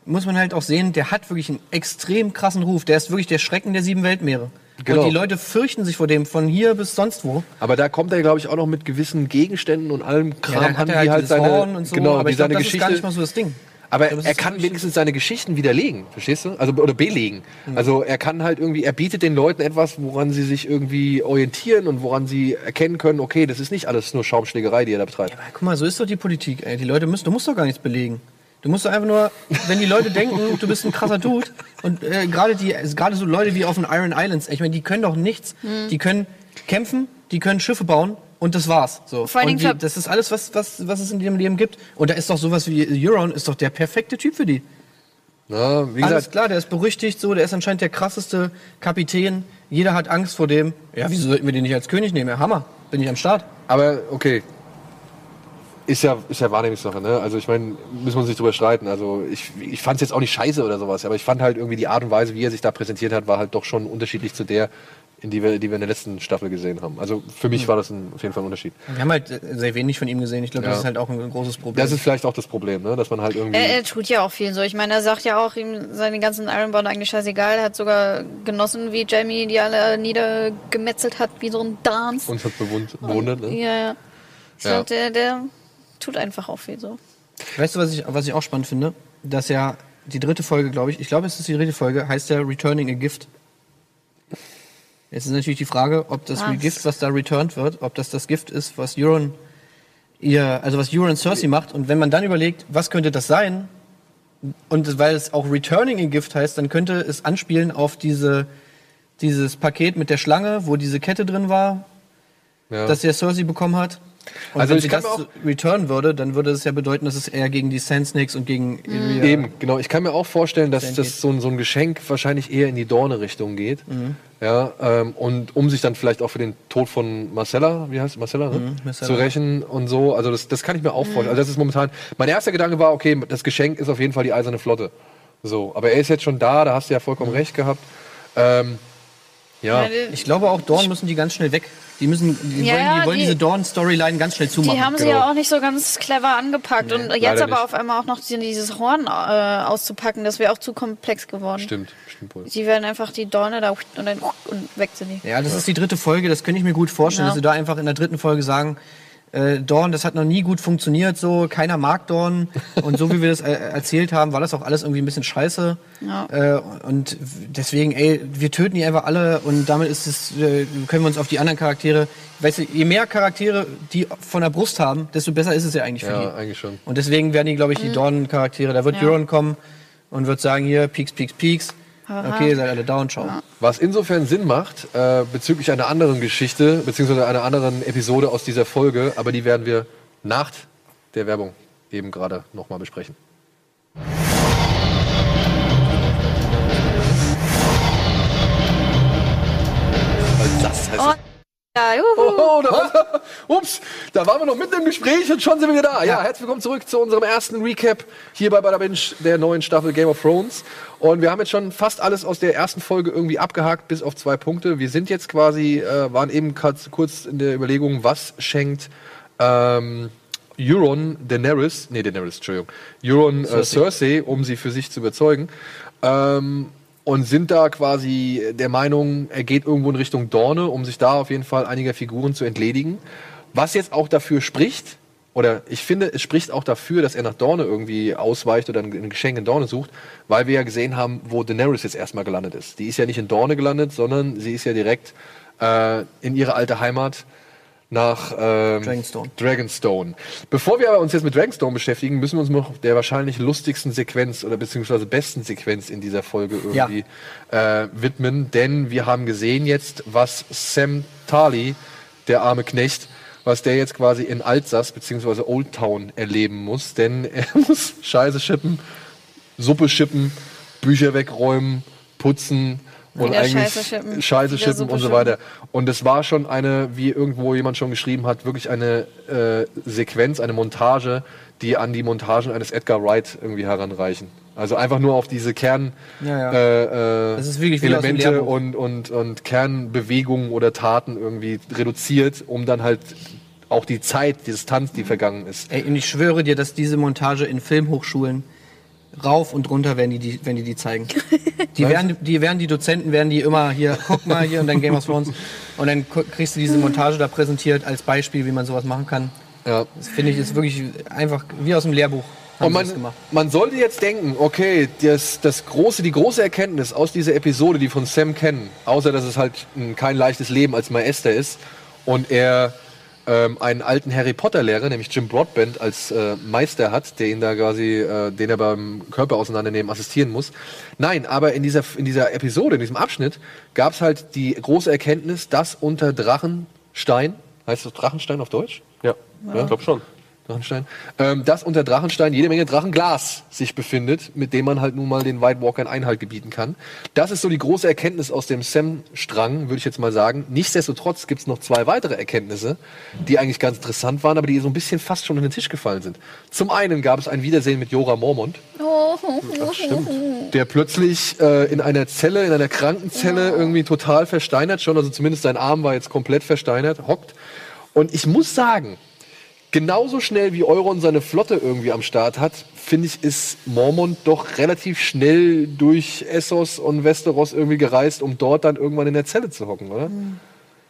D: muss man halt auch sehen, der hat wirklich einen extrem krassen Ruf. Der ist wirklich der Schrecken der sieben Weltmeere.
B: Genau.
D: Und die Leute fürchten sich vor dem von hier bis sonst wo.
B: aber da kommt er, glaube ich, auch noch mit gewissen Gegenständen und allem Kram
D: dann
B: an, die halt
D: dieses
B: seine,
D: Horn und so,
B: genau,
D: aber
B: die
D: ich
B: seine
D: das
B: Geschichte.
D: ist gar nicht mal so das Ding.
B: aber
D: glaube,
B: er kann wenigstens seine Geschichten widerlegen, verstehst du? Also oder belegen.
D: Mhm.
B: Also er kann halt irgendwie, er bietet den Leuten etwas, woran sie sich irgendwie orientieren und woran sie erkennen können, okay, das ist nicht alles nur Schaumschlägerei, die er da betreibt.
D: Aber guck mal, so ist doch die Politik, ey. Die Leute müssen, du musst doch gar nichts belegen. Du musst doch einfach nur, wenn die Leute denken, du bist ein krasser Dude und äh, gerade die, gerade so Leute wie auf den Iron Islands, ich meine, die können doch nichts. Die können kämpfen, die können Schiffe bauen und das war's. So.
E: Vor allen
D: und die, das ist alles, was, was, was es in ihrem Leben gibt. Und da ist doch sowas wie Euron, ist doch der perfekte Typ für die.
B: Ja, wie
D: Alles
B: gesagt,
D: klar, der ist berüchtigt, so, der ist anscheinend der krasseste Kapitän. Jeder hat Angst vor dem. Ja, wieso sollten wir den nicht als König nehmen? Ja, Hammer, bin ich am Start.
B: aber okay. Ist ja, ist ja Wahrnehmungssache, ne? Also ich meine, müssen wir uns nicht drüber streiten. Also ich, ich fand es jetzt auch nicht scheiße oder sowas, aber ich fand halt irgendwie die Art und Weise, wie er sich da präsentiert hat, war halt doch schon unterschiedlich zu der, in die wir, die wir in der letzten Staffel gesehen haben. Also für mich war das ein, auf jeden Fall ein Unterschied.
D: Wir haben halt sehr wenig von ihm gesehen. Ich glaube,
B: Ja.
D: das ist halt auch ein großes Problem.
B: Das ist vielleicht auch das Problem, ne? Dass man halt irgendwie.
E: Er, er tut ja auch viel so. Ich meine, er sagt ja auch, ihm seine ganzen Ironborn eigentlich scheißegal. Er hat sogar genossen, wie Jamie die alle niedergemetzelt hat, wie so ein Dance.
B: uns hat bewund- bewundert, ne?
E: Ja, ja. Ich
B: Ja.
E: glaub, der, der tut einfach auch viel so.
D: Weißt du, was ich, was ich auch spannend finde? Dass ja die dritte Folge, glaube ich, ich glaube, es ist die dritte Folge, heißt ja Returning a Gift. Jetzt ist natürlich die Frage, ob das
E: Was?
D: Gift, was da returned wird, ob das das Gift ist, was Euron ihr, also was Euron Cersei macht. Und wenn man dann überlegt, was könnte das sein? Und weil es auch Returning a Gift heißt, dann könnte es anspielen auf diese, dieses Paket mit der Schlange, wo diese Kette drin war,
B: Ja.
D: das der Cersei bekommen hat. Und
B: Also
D: wenn
B: ich
D: sie das return würde, dann würde es ja bedeuten, dass es eher gegen die Sand Snakes und gegen Illyria-
B: Eben, genau. Ich kann mir auch vorstellen, dass das so ein, so ein Geschenk wahrscheinlich eher in die Dorne-Richtung geht. Ja, ähm, und um sich dann vielleicht auch für den Tod von Marcella, wie heißt Marcella, ne?
D: Marcella.
B: zu rächen und so. Also das, das kann ich mir auch vorstellen. Also das ist momentan. Mein erster Gedanke war, okay, das Geschenk ist auf jeden Fall die eiserne Flotte. So, aber er ist jetzt schon da, da hast du ja vollkommen recht gehabt. Ähm, ja.
D: Ich glaube auch Dorn müssen die ganz schnell weg. Die müssen, die
E: Ja,
D: wollen,
E: ja,
D: die wollen
E: die-
D: diese Dorn-Storyline ganz schnell zumachen.
E: Die haben sie
B: genau.
E: ja auch nicht so ganz clever angepackt. und jetzt aber
B: nicht.
E: auf einmal auch noch die- dieses Horn äh, auszupacken, das wäre auch zu komplex geworden.
B: Stimmt, stimmt wohl.
E: Die werden einfach die Dorne da und dann und weg sind die.
D: Ja, das ist die dritte Folge, das könnte ich mir gut vorstellen,
E: Ja.
D: dass sie da einfach in der dritten Folge sagen, äh, Dorn, das hat noch nie gut funktioniert, so, keiner mag Dorn. Und so wie wir das äh, erzählt haben, war das auch alles irgendwie ein bisschen scheiße.
E: Ja.
D: Äh, und deswegen, ey, wir töten die einfach alle und damit ist es, äh, können wir uns auf die anderen Charaktere, weißt du, je mehr Charaktere die von der Brust haben, desto besser ist es ja eigentlich für
B: Ja,
D: die.
B: eigentlich schon.
D: Und deswegen werden die, glaube ich, die Dorn-Charaktere, da wird
E: Mhm. Ja.
D: Euron kommen und wird sagen, hier, Peaks, Peaks, Peaks. Okay, seid alle down, ciao.
B: Was insofern Sinn macht, äh, bezüglich einer anderen Geschichte, beziehungsweise einer anderen Episode aus dieser Folge, aber die werden wir nach der Werbung eben gerade nochmal besprechen.
E: Oh, ja.
B: Oh, da war, ups, da waren wir noch mitten im Gespräch und schon sind wir wieder da. Ja, herzlich willkommen zurück zu unserem ersten Recap hier bei Bada Binge der neuen Staffel Game of Thrones. Und wir haben jetzt schon fast alles aus der ersten Folge irgendwie abgehakt, bis auf zwei Punkte. Wir sind jetzt quasi, äh, waren eben kurz, kurz in der Überlegung, was schenkt ähm, Euron Daenerys, nee, Daenerys, Entschuldigung, Euron äh, Cersei, um sie für sich zu überzeugen. Ähm, und sind da quasi der Meinung, er geht irgendwo in Richtung Dorne, um sich da auf jeden Fall einiger Figuren zu entledigen. Was jetzt auch dafür spricht, oder ich finde, es spricht auch dafür, dass er nach Dorne irgendwie ausweicht oder ein Geschenk in Dorne sucht, weil wir ja gesehen haben, wo Daenerys jetzt erstmal gelandet ist. Die ist ja nicht in Dorne gelandet, sondern sie ist ja direkt äh, in ihre alte Heimat nach ähm,
D: Dragonstone.
B: Dragonstone. Bevor wir aber uns jetzt mit Dragonstone beschäftigen, müssen wir uns noch der wahrscheinlich lustigsten Sequenz oder beziehungsweise besten Sequenz in dieser Folge irgendwie äh, widmen, denn wir haben gesehen jetzt, was Sam Tarly, der arme Knecht, was der jetzt quasi in Alsace beziehungsweise Old Town erleben muss, denn er muss Scheiße schippen, Suppe schippen, Bücher wegräumen, putzen und eigentlich
E: Scheiße schippen,
B: Scheiße schippen und so weiter. Und es war schon eine, wie irgendwo jemand schon geschrieben hat, wirklich eine äh, Sequenz, eine Montage, die an die Montagen eines Edgar Wright irgendwie heranreichen. Also einfach nur auf diese Kern
D: Ja, ja.
B: Äh, äh, Elemente und, und, und Kernbewegungen oder Taten irgendwie reduziert, um dann halt auch die Zeit, die Distanz, die vergangen ist.
D: Ey, und ich schwöre dir, dass diese Montage in Filmhochschulen rauf und runter werden die, die wenn die die zeigen. Die werden, die werden die Dozenten werden die immer hier, guck mal hier und dann Game of Thrones und dann kriegst du diese Montage da präsentiert als Beispiel, wie man sowas machen kann.
B: Ja.
D: Das finde ich ist wirklich einfach wie aus dem Lehrbuch.
B: Und man, man sollte jetzt denken, okay, das, das große, die große Erkenntnis aus dieser Episode, die von Sam kennen, außer dass es halt ein, kein leichtes Leben als Meister ist und er ähm, einen alten Harry Potter Lehrer, nämlich Jim Broadbent, als äh, Meister hat, der ihn da quasi, äh, den er beim Körper auseinandernehmen assistieren muss. Nein, aber in dieser, in dieser Episode, in diesem Abschnitt, gab es halt die große Erkenntnis, dass unter Drachenstein, heißt das Drachenstein auf Deutsch?
C: Ja, ich glaube schon.
B: Drachenstein, ähm, dass unter Drachenstein jede Menge Drachenglas sich befindet, mit dem man halt nun mal den White Walkern Einhalt gebieten kann. Das ist so die große Erkenntnis aus dem Sam-Strang, würde ich jetzt mal sagen. Nichtsdestotrotz gibt es noch zwei weitere Erkenntnisse, die eigentlich ganz interessant waren, aber die so ein bisschen fast schon in den Tisch gefallen sind. Zum einen gab es ein Wiedersehen mit Jora Mormont, der plötzlich äh, in einer Zelle, in einer Krankenzelle irgendwie total versteinert schon, also zumindest sein Arm war jetzt komplett versteinert, hockt. Und ich muss sagen, genauso schnell wie Euron seine Flotte irgendwie am Start hat, finde ich, ist Mormont doch relativ schnell durch Essos und Westeros irgendwie gereist, um dort dann irgendwann in der Zelle zu hocken, oder?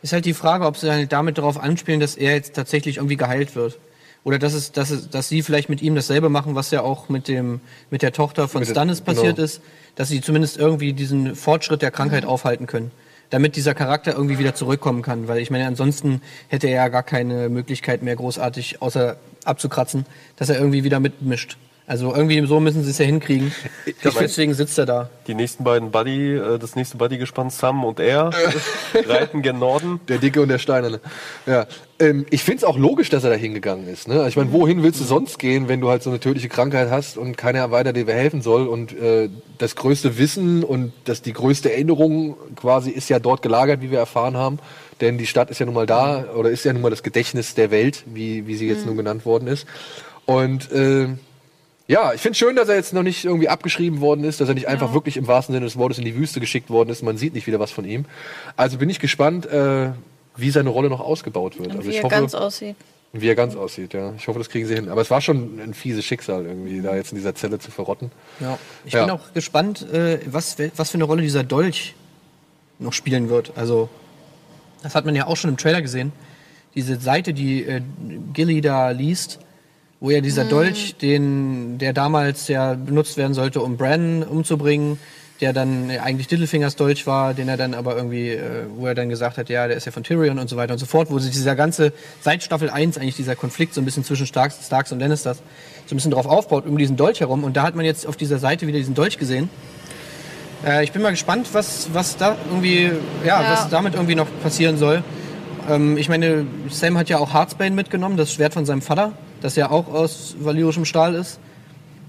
D: Ist halt die Frage, ob sie halt damit darauf anspielen, dass er jetzt tatsächlich irgendwie geheilt wird. Oder dass, es, dass, es, dass sie vielleicht mit ihm dasselbe machen, was ja auch mit, dem, mit der Tochter von
B: Mit der-
D: Stannis passiert
B: genau.
D: ist, dass sie zumindest irgendwie diesen Fortschritt der Krankheit aufhalten können. Damit dieser Charakter irgendwie wieder zurückkommen kann. Weil ich meine, ansonsten hätte er ja gar keine Möglichkeit mehr großartig, außer abzukratzen, dass er irgendwie wieder mitmischt. Also irgendwie so müssen sie es ja hinkriegen. Ich glaube, deswegen sitzt er da.
C: Die nächsten beiden Buddy, äh, das nächste Buddy-Gespann, Sam und er, reiten gen Norden.
B: Der Dicke und der Steinerne. Ja. Ähm, ich finde es auch logisch, dass er da hingegangen ist. Ne? Ich meine, wohin willst du sonst gehen, wenn du halt so eine tödliche Krankheit hast und keiner weiter dir helfen soll? Und äh, das größte Wissen und das, die größte Erinnerung quasi ist ja dort gelagert, wie wir erfahren haben. Denn die Stadt ist ja nun mal da oder ist ja nun mal das Gedächtnis der Welt, wie, wie sie jetzt nun genannt worden ist. Und äh, ja, ich finde schön, dass er jetzt noch nicht irgendwie abgeschrieben worden ist, dass er nicht einfach wirklich im wahrsten Sinne des Wortes in die Wüste geschickt worden ist. Man sieht nicht wieder was von ihm. Also bin ich gespannt, äh, wie seine Rolle noch ausgebaut wird.
E: Und
B: Also
E: wie
B: ich
E: er
B: hoffe,
E: ganz aussieht.
B: wie er ganz aussieht, ja. Ich hoffe, das kriegen sie hin. Aber es war schon ein fieses Schicksal, irgendwie da jetzt in dieser Zelle zu verrotten.
D: Ja. Ich
B: Ja.
D: bin auch gespannt, äh, was, was für eine Rolle dieser Dolch noch spielen wird. Also, das hat man ja auch schon im Trailer gesehen. Diese Seite, die äh, Gilly da liest, wo ja dieser Dolch, den, der damals ja benutzt werden sollte, um Bran umzubringen, der dann eigentlich Littlefingers Dolch war, den er dann aber irgendwie, äh, wo er dann gesagt hat, ja, der ist ja von Tyrion und so weiter und so fort, wo sich dieser ganze, seit Staffel 1 eigentlich dieser Konflikt so ein bisschen zwischen Starks, Starks und Lannisters so ein bisschen drauf aufbaut, um diesen Dolch herum. Und da hat man jetzt auf dieser Seite wieder diesen Dolch gesehen. Äh, ich bin mal gespannt, was, was da irgendwie, ja,
E: Ja.
D: was damit irgendwie noch passieren soll. Ähm, ich meine, Sam hat ja auch Heartsbane mitgenommen, das Schwert von seinem Vater, das ja auch aus valyrischem Stahl ist.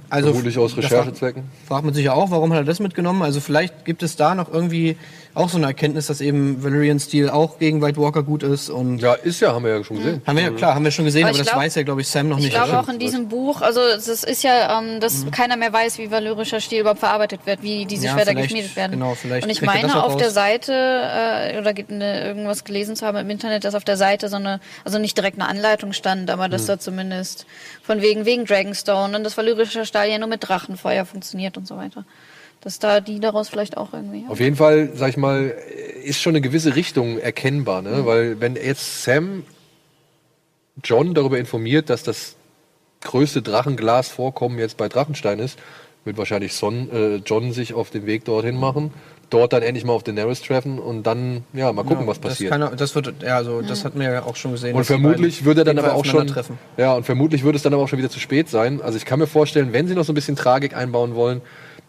D: Also
B: Vermutlich aus Recherchezwecken.
D: Fragt, fragt man sich ja auch, warum hat er das mitgenommen? Also vielleicht gibt es da noch irgendwie auch so eine Erkenntnis, dass eben Valyrian Steel auch gegen White Walker gut ist und
B: Ja, ist ja, haben wir ja schon gesehen.
D: haben wir ja klar, haben wir schon gesehen,
E: Aber
D: aber,
E: ich
D: das
E: glaub-
D: weiß ja glaube ich Sam noch
E: Ich
D: nicht.
E: glaube auch in diesem Buch, also es ist ja, ähm, dass keiner mehr weiß, wie valyrischer Stil überhaupt verarbeitet wird, wie diese
D: Ja,
E: Schwerter geschmiedet werden.
D: genau, vielleicht
E: Und ich meine
D: auch
E: auf der
D: raus.
E: Seite äh, oder ge- ne, irgendwas gelesen zu haben im Internet, dass auf der Seite so eine, also nicht direkt eine Anleitung stand, aber dass da zumindest von wegen wegen Dragonstone und das valyrische Stahl ja nur mit Drachenfeuer funktioniert und so weiter. Dass da die daraus vielleicht auch irgendwie.
B: Auf jeden Fall, sag ich mal, ist schon eine gewisse Richtung erkennbar, ne? Weil wenn jetzt Sam John darüber informiert, dass das größte Drachenglasvorkommen jetzt bei Drachenstein ist, wird wahrscheinlich Son, äh, John sich auf den Weg dorthin machen, dort dann endlich mal auf Daenerys treffen und dann ja mal gucken, was
D: das,
B: passiert.
D: kann, er- das wird ja also das hatten wir ja auch schon gesehen.
B: Und vermutlich würde er dann aber auch schon.
D: aufeinandertreffen.
B: Ja, und vermutlich würde es dann aber auch schon wieder zu spät sein. Also ich kann mir vorstellen, wenn sie noch so ein bisschen Tragik einbauen wollen,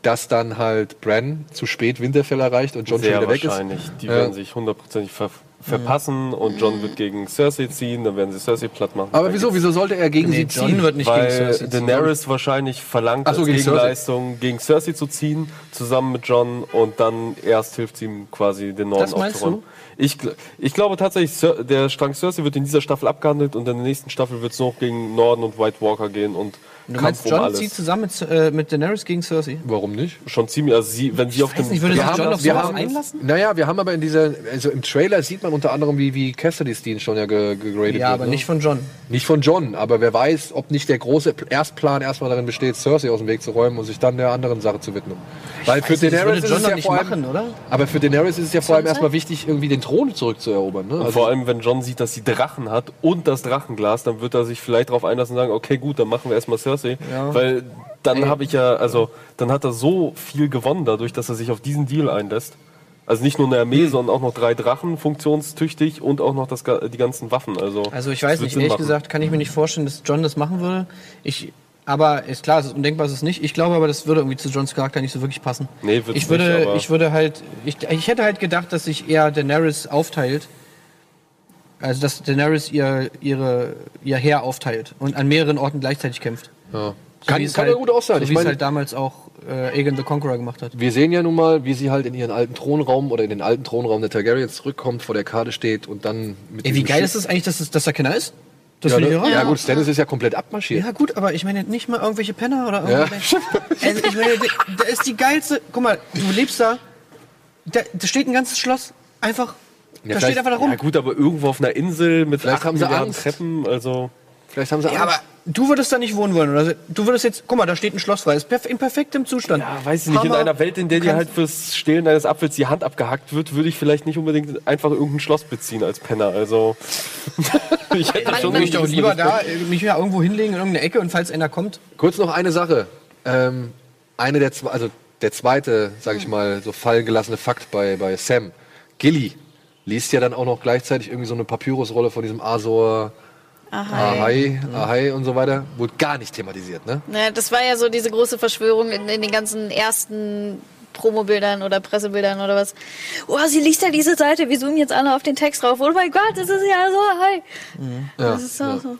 B: dass dann halt Bran zu spät Winterfell erreicht und John
C: Sehr
B: schon wieder weg ist.
C: wahrscheinlich. Die
B: Ja.
C: werden sich hundertprozentig ver verpassen und John wird gegen Cersei ziehen, dann werden sie Cersei platt machen.
B: Aber wieso? Wieso sollte er gegen
D: Nee,
B: sie
D: John
B: ziehen?
D: wird nicht gegen
C: Weil
D: Cersei ziehen.
C: Daenerys wahrscheinlich verlangt
B: Ach so,
C: als
B: gegen Cersei.
C: Gegenleistung gegen Cersei zu ziehen, zusammen mit John und dann erst hilft sie ihm quasi den Norden
D: Das meinst
C: aufzuräumen. Ich, ich glaube tatsächlich, der Strang Cersei wird in dieser Staffel abgehandelt und in der nächsten Staffel wird es noch gegen Norden und White Walker gehen und
D: Du
C: Kampf
D: meinst,
C: um
D: John
C: alles.
D: zieht zusammen mit, äh, mit Daenerys gegen Cersei?
B: Warum nicht?
C: Schon ziemlich, also sie, wenn sie auf
D: weiß
C: dem
D: nicht, würde
B: Wir
D: sich
B: haben-
D: John auf
B: wir haben-
D: einlassen?
B: Naja, wir haben aber in dieser, also im Trailer sieht man unter anderem, wie, wie Cassidy's Dean schon ja ge gegradet
D: Ja,
B: wird.
D: aber
B: ne?
D: nicht von John.
B: Nicht von John, aber wer weiß, ob nicht der große Erstplan erstmal darin besteht, Cersei aus dem Weg zu räumen und sich dann der anderen Sache zu widmen. Weil für
D: nicht,
B: Daenerys
D: würde
B: ist
D: John
B: es ja
D: nicht
B: vor allem,
D: machen, oder?
B: Aber für Daenerys ist es ja vor allem erstmal wichtig, irgendwie den Thron zurückzuerobern. Ne? Also,
C: Vor allem, wenn John sieht, dass sie Drachen hat und das Drachenglas, dann wird er sich vielleicht darauf einlassen und sagen, okay, gut, dann machen wir erstmal Cersei. Weil dann habe ich ja, also, dann hat er so viel gewonnen dadurch, dass er sich auf diesen Deal einlässt. Also nicht nur eine
D: Hm.
C: Armee, sondern auch noch drei Drachen funktionstüchtig und auch noch das, die ganzen Waffen. Also,
D: Also ich weiß nicht,
C: Sinn
D: ehrlich
C: machen.
D: gesagt kann ich mir nicht vorstellen, dass John das machen würde. Ich, aber ist klar, es ist undenkbar, ist es nicht. Ich glaube aber, das würde irgendwie zu Johns Charakter nicht so wirklich passen.
C: Nee, wird's
D: ich würde,
C: nicht,
D: ich würde halt, ich, ich hätte halt gedacht, dass sich eher Daenerys aufteilt. Also dass Daenerys ihr, ihre, ihr Heer aufteilt und an mehreren Orten gleichzeitig kämpft.
B: Ja.
D: So
B: Kann,
D: halt,
B: ja gut auch sein.
D: So
B: ich
D: wie es
B: meine,
D: halt damals auch äh, Aegon the Conqueror gemacht hat.
B: wir sehen ja nun mal, wie sie halt in ihren alten Thronraum oder in den alten Thronraum der Targaryens zurückkommt, vor der Karte steht und dann mit
D: Ey, wie geil
B: Schiff-
D: ist es eigentlich, dass, es, dass da keiner ist? Das
B: Ja, ne?
D: irre.
B: ja gut, Stannis ist ja komplett abmarschiert.
D: Ja gut, aber ich meine nicht mal irgendwelche Penner oder
B: Ja.
D: irgendwelche. also ich meine, da- ist die geilste. Guck mal, du lebst da. Da, da steht ein ganzes Schloss. Einfach.
B: Ja,
D: da steht einfach da rum.
C: Ja gut, aber irgendwo auf einer Insel mit
B: Vielleicht
C: acht
B: haben sie
C: Milliarden
B: Angst.
C: Treppen, also...
B: Vielleicht haben sie
D: Ja, aber du würdest da nicht wohnen wollen. Oder? Du würdest jetzt. Guck mal, da steht ein Schloss frei. Ist perf in perfektem Zustand.
C: Ja, weiß ich nicht, in
D: Hammer.
C: einer Welt, in der dir halt fürs Stehlen deines Apfels die Hand abgehackt wird, würde ich vielleicht nicht unbedingt einfach irgendein Schloss beziehen als Penner. Also ich hätte schon
D: ich doch lieber da mich ja irgendwo hinlegen in irgendeine Ecke und falls einer kommt.
B: Kurz noch eine Sache. Ähm, eine der zwei, also der zweite, sag ich mal, so fallen gelassene Fakt bei, bei Sam. Gilly liest ja dann auch noch gleichzeitig irgendwie so eine Papyrusrolle von diesem Azor, Ahai, Ahai und so weiter. Wurde gar nicht thematisiert, ne?
E: Ja, das war ja so diese große Verschwörung in, in den ganzen ersten Promobildern oder Pressebildern oder was. Oh, sie liest ja diese Seite, wir zoomen jetzt alle auf den Text drauf. Oh mein Gott, das ist ja so, hi. das ist so, so.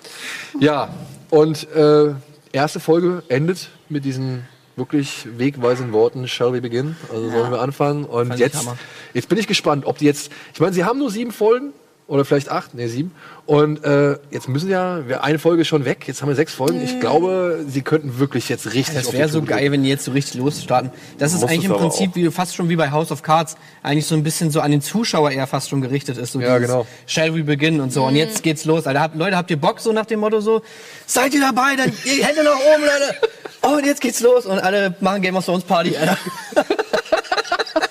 B: Ja, und äh, erste Folge endet mit diesen wirklich wegweisenden Worten, shall we begin? Also sollen wir anfangen? Und
D: Fand
B: jetzt, jetzt bin ich gespannt, ob die jetzt, ich meine, sie haben nur sieben Folgen oder vielleicht acht, nee, sieben. Und äh, jetzt müssen ja, wir eine Folge ist schon weg, jetzt haben wir sechs Folgen. Ich glaube, sie könnten wirklich jetzt richtig
D: Das
B: die
D: wäre so geil, wenn die jetzt so richtig losstarten. Das ist eigentlich im Prinzip wie, fast schon wie bei House of Cards, eigentlich so ein bisschen so an den Zuschauer eher fast schon gerichtet ist. So
B: Ja, genau.
D: Shall we begin und so. Und jetzt geht's los. Alter, habt, Leute, habt ihr Bock so nach dem Motto so? Seid ihr dabei? Dann die Hände nach oben, Leute. Oh, und jetzt geht's los. Und alle machen Game of Thrones Party, Alter.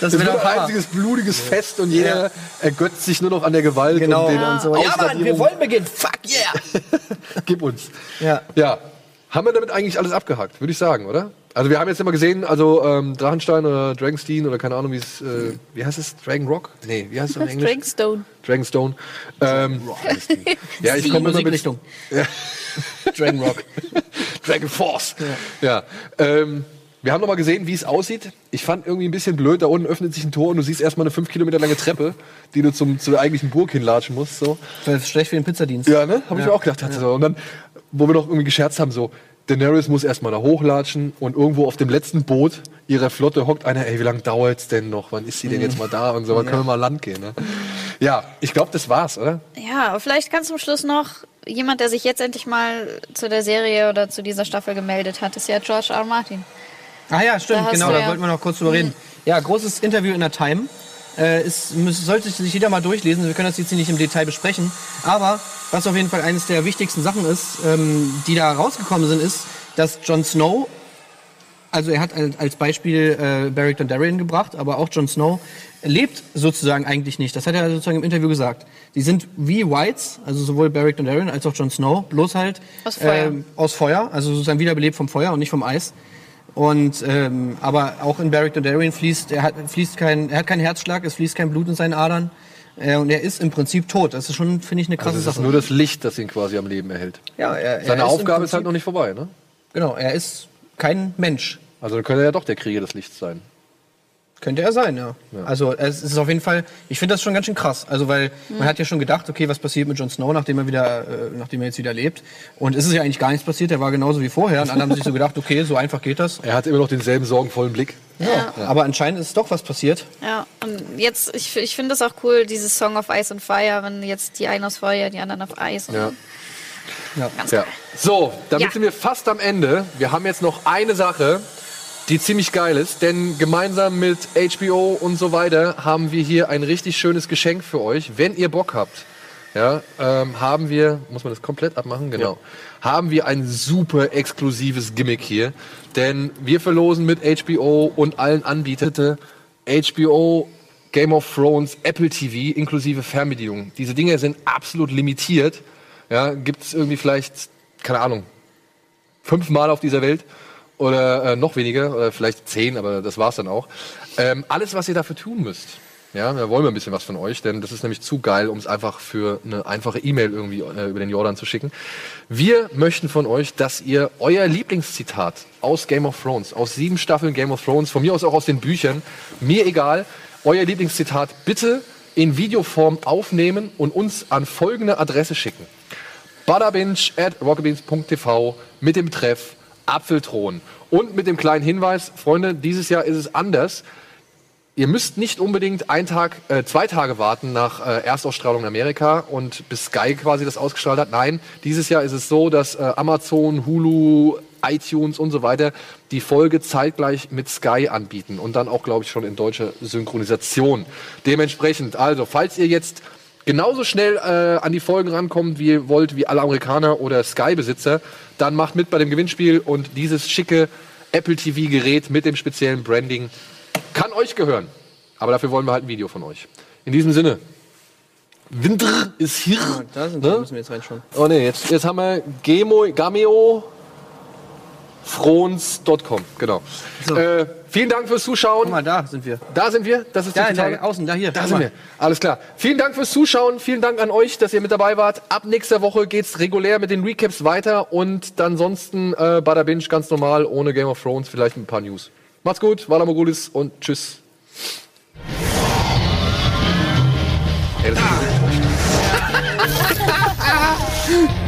D: Das
B: Es
D: wird
B: ein einziges blutiges Fest und jeder ergötzt sich nur noch an der Gewalt
D: Genau.
B: und den
D: Und so. Ja, Mann, wir wollen beginnen. Fuck yeah.
B: Gib uns.
D: Ja.
B: Ja. Haben wir damit eigentlich alles abgehakt, würde ich sagen, oder? Also wir haben jetzt immer gesehen, also ähm, Drachenstein oder Dragonstein oder keine Ahnung, wie es, äh, wie heißt es? Dragon Rock? Nee, wie heißt es auf Englisch?
E: Dragonstone.
B: Dragonstone. Ähm, ja, ich komme immer mit
D: Musikrichtung. Dragon Rock.
B: Dragon Force. Ja. Ähm, wir haben noch mal gesehen, wie es aussieht. Ich fand irgendwie ein bisschen blöd, da unten öffnet sich ein Tor und du siehst erstmal eine fünf Kilometer lange Treppe, die du zum, zur eigentlichen Burg hinlatschen musst. So.
D: Das ist schlecht für den Pizzadienst.
B: Ja, ne? Habe ich mir auch gedacht. Hatte so. Und dann, wo wir noch irgendwie gescherzt haben, so, Daenerys muss erstmal da hochlatschen und irgendwo auf dem letzten Boot ihrer Flotte hockt einer, ey, wie lange dauert's denn noch? Wann ist sie denn jetzt mal da und so, wann können wir mal Land gehen? Ne? Ja, ich glaube, das war's, oder?
E: Ja, vielleicht ganz zum Schluss noch jemand, der sich jetzt endlich mal zu der Serie oder zu dieser Staffel gemeldet hat, ist ja George R. R. Martin.
D: Ah ja, stimmt,
E: Da
D: genau, da
E: ja-
D: wollten wir noch kurz drüber reden. Ja, großes Interview in der Time. Äh, ist, muss, sollte sich jeder mal durchlesen. Wir können das jetzt hier nicht im Detail besprechen. Aber was auf jeden Fall eines der wichtigsten Sachen ist, ähm, die da rausgekommen sind, ist, dass Jon Snow, also er hat als Beispiel äh, Beric Dondarrion gebracht, aber auch Jon Snow lebt sozusagen eigentlich nicht. Das hat er sozusagen im Interview gesagt. Die sind wie Whites, also sowohl Beric Dondarrion als auch Jon Snow, bloß halt
E: Aus Feuer.
D: ähm, aus Feuer, also sozusagen wiederbelebt vom Feuer und nicht vom Eis. Und ähm, aber auch in Beric Dondarrion fließt, er hat fließt kein, er hat keinen Herzschlag, es fließt kein Blut in seinen Adern äh, und er ist im Prinzip tot. Das ist schon, finde ich, eine krasse
B: Also es ist
D: Sache.
B: nur das Licht, das ihn quasi am Leben erhält.
D: ja, er, er
B: Seine
D: ist
B: Aufgabe ist halt
D: Prinzip-
B: noch nicht vorbei, ne?
D: Genau, er ist kein Mensch.
B: Also dann könnte er ja doch der Krieger des Lichts sein.
D: Könnte er sein, ja. Also es ist auf jeden Fall, ich finde das schon ganz schön krass. Also weil man hat ja schon gedacht, okay, was passiert mit Jon Snow, nachdem er wieder, äh, nachdem er jetzt wieder lebt. Und es ist ja eigentlich gar nichts passiert, er war genauso wie vorher. Und alle haben sich so gedacht, okay, so einfach geht das.
B: Er hat immer noch denselben sorgenvollen Blick.
E: Ja.
D: Aber anscheinend ist doch was passiert.
E: Ja, und jetzt, ich, ich finde es auch cool, dieses Song of Ice and Fire, wenn jetzt die einen aus Feuer, die anderen auf Eis. Und
B: Ja.
E: Ganz
B: Ja.
E: geil.
B: So, damit
E: Ja.
B: sind wir fast am Ende. Wir haben jetzt noch eine Sache, die ziemlich geil ist, denn gemeinsam mit HBO und so weiter haben wir hier ein richtig schönes Geschenk für euch. Wenn ihr Bock habt, ja, ähm, haben wir, muss man das komplett abmachen? Genau. Haben wir ein super exklusives Gimmick hier, denn wir verlosen mit HBO und allen Anbietern HBO Game of Thrones, Apple TV inklusive Fernbedienung. Diese Dinge sind absolut limitiert. Ja, gibt es irgendwie vielleicht, keine Ahnung, fünfmal auf dieser Welt oder äh, noch weniger oder vielleicht zehn, aber das war's dann auch. Ähm, alles, was ihr dafür tun müsst. Ja, da wollen wir ein bisschen was von euch, denn das ist nämlich zu geil, um es einfach für eine einfache E-Mail irgendwie äh, über den Jordan zu schicken. Wir möchten von euch, dass ihr euer Lieblingszitat aus Game of Thrones, aus sieben Staffeln Game of Thrones, von mir aus auch aus den Büchern, mir egal, euer Lieblingszitat bitte in Videoform aufnehmen und uns an folgende Adresse schicken butterbinge at rockabeans.tv mit dem Betreff Apfelthron. Und mit dem kleinen Hinweis, Freunde, dieses Jahr ist es anders. Ihr müsst nicht unbedingt ein Tag, äh, zwei Tage warten nach äh, Erstausstrahlung in Amerika und bis Sky quasi das ausgestrahlt hat. Nein, dieses Jahr ist es so, dass äh, Amazon, Hulu, iTunes und so weiter die Folge zeitgleich mit Sky anbieten und dann auch, glaube ich, schon in deutscher Synchronisation. Dementsprechend, also, falls ihr jetzt genauso schnell äh, an die Folgen rankommt, wie ihr wollt, wie alle Amerikaner oder Sky-Besitzer, dann macht mit bei dem Gewinnspiel und dieses schicke Apple TV-Gerät mit dem speziellen Branding kann euch gehören. Aber dafür wollen wir halt ein Video von euch. In diesem Sinne. Winter ist hier.
D: Da sind
B: Ne?
D: wir, müssen wir jetzt reinschauen.
B: Oh ne, jetzt, jetzt haben wir Gemo, Gameo frons.com, genau.
D: So.
B: Äh, Vielen Dank fürs Zuschauen.
D: Guck mal, da sind wir.
B: Da sind wir. Das ist
D: da,
B: die
D: da, außen, da hier.
B: Da sind wir. Alles klar. Vielen Dank fürs Zuschauen. Vielen Dank an euch, dass ihr mit dabei wart. Ab nächster Woche geht es regulär mit den Recaps weiter und ansonsten äh, Bada Binge ganz normal ohne Game of Thrones, vielleicht ein paar News. Macht's gut, Wala Mogulis und tschüss. Ey,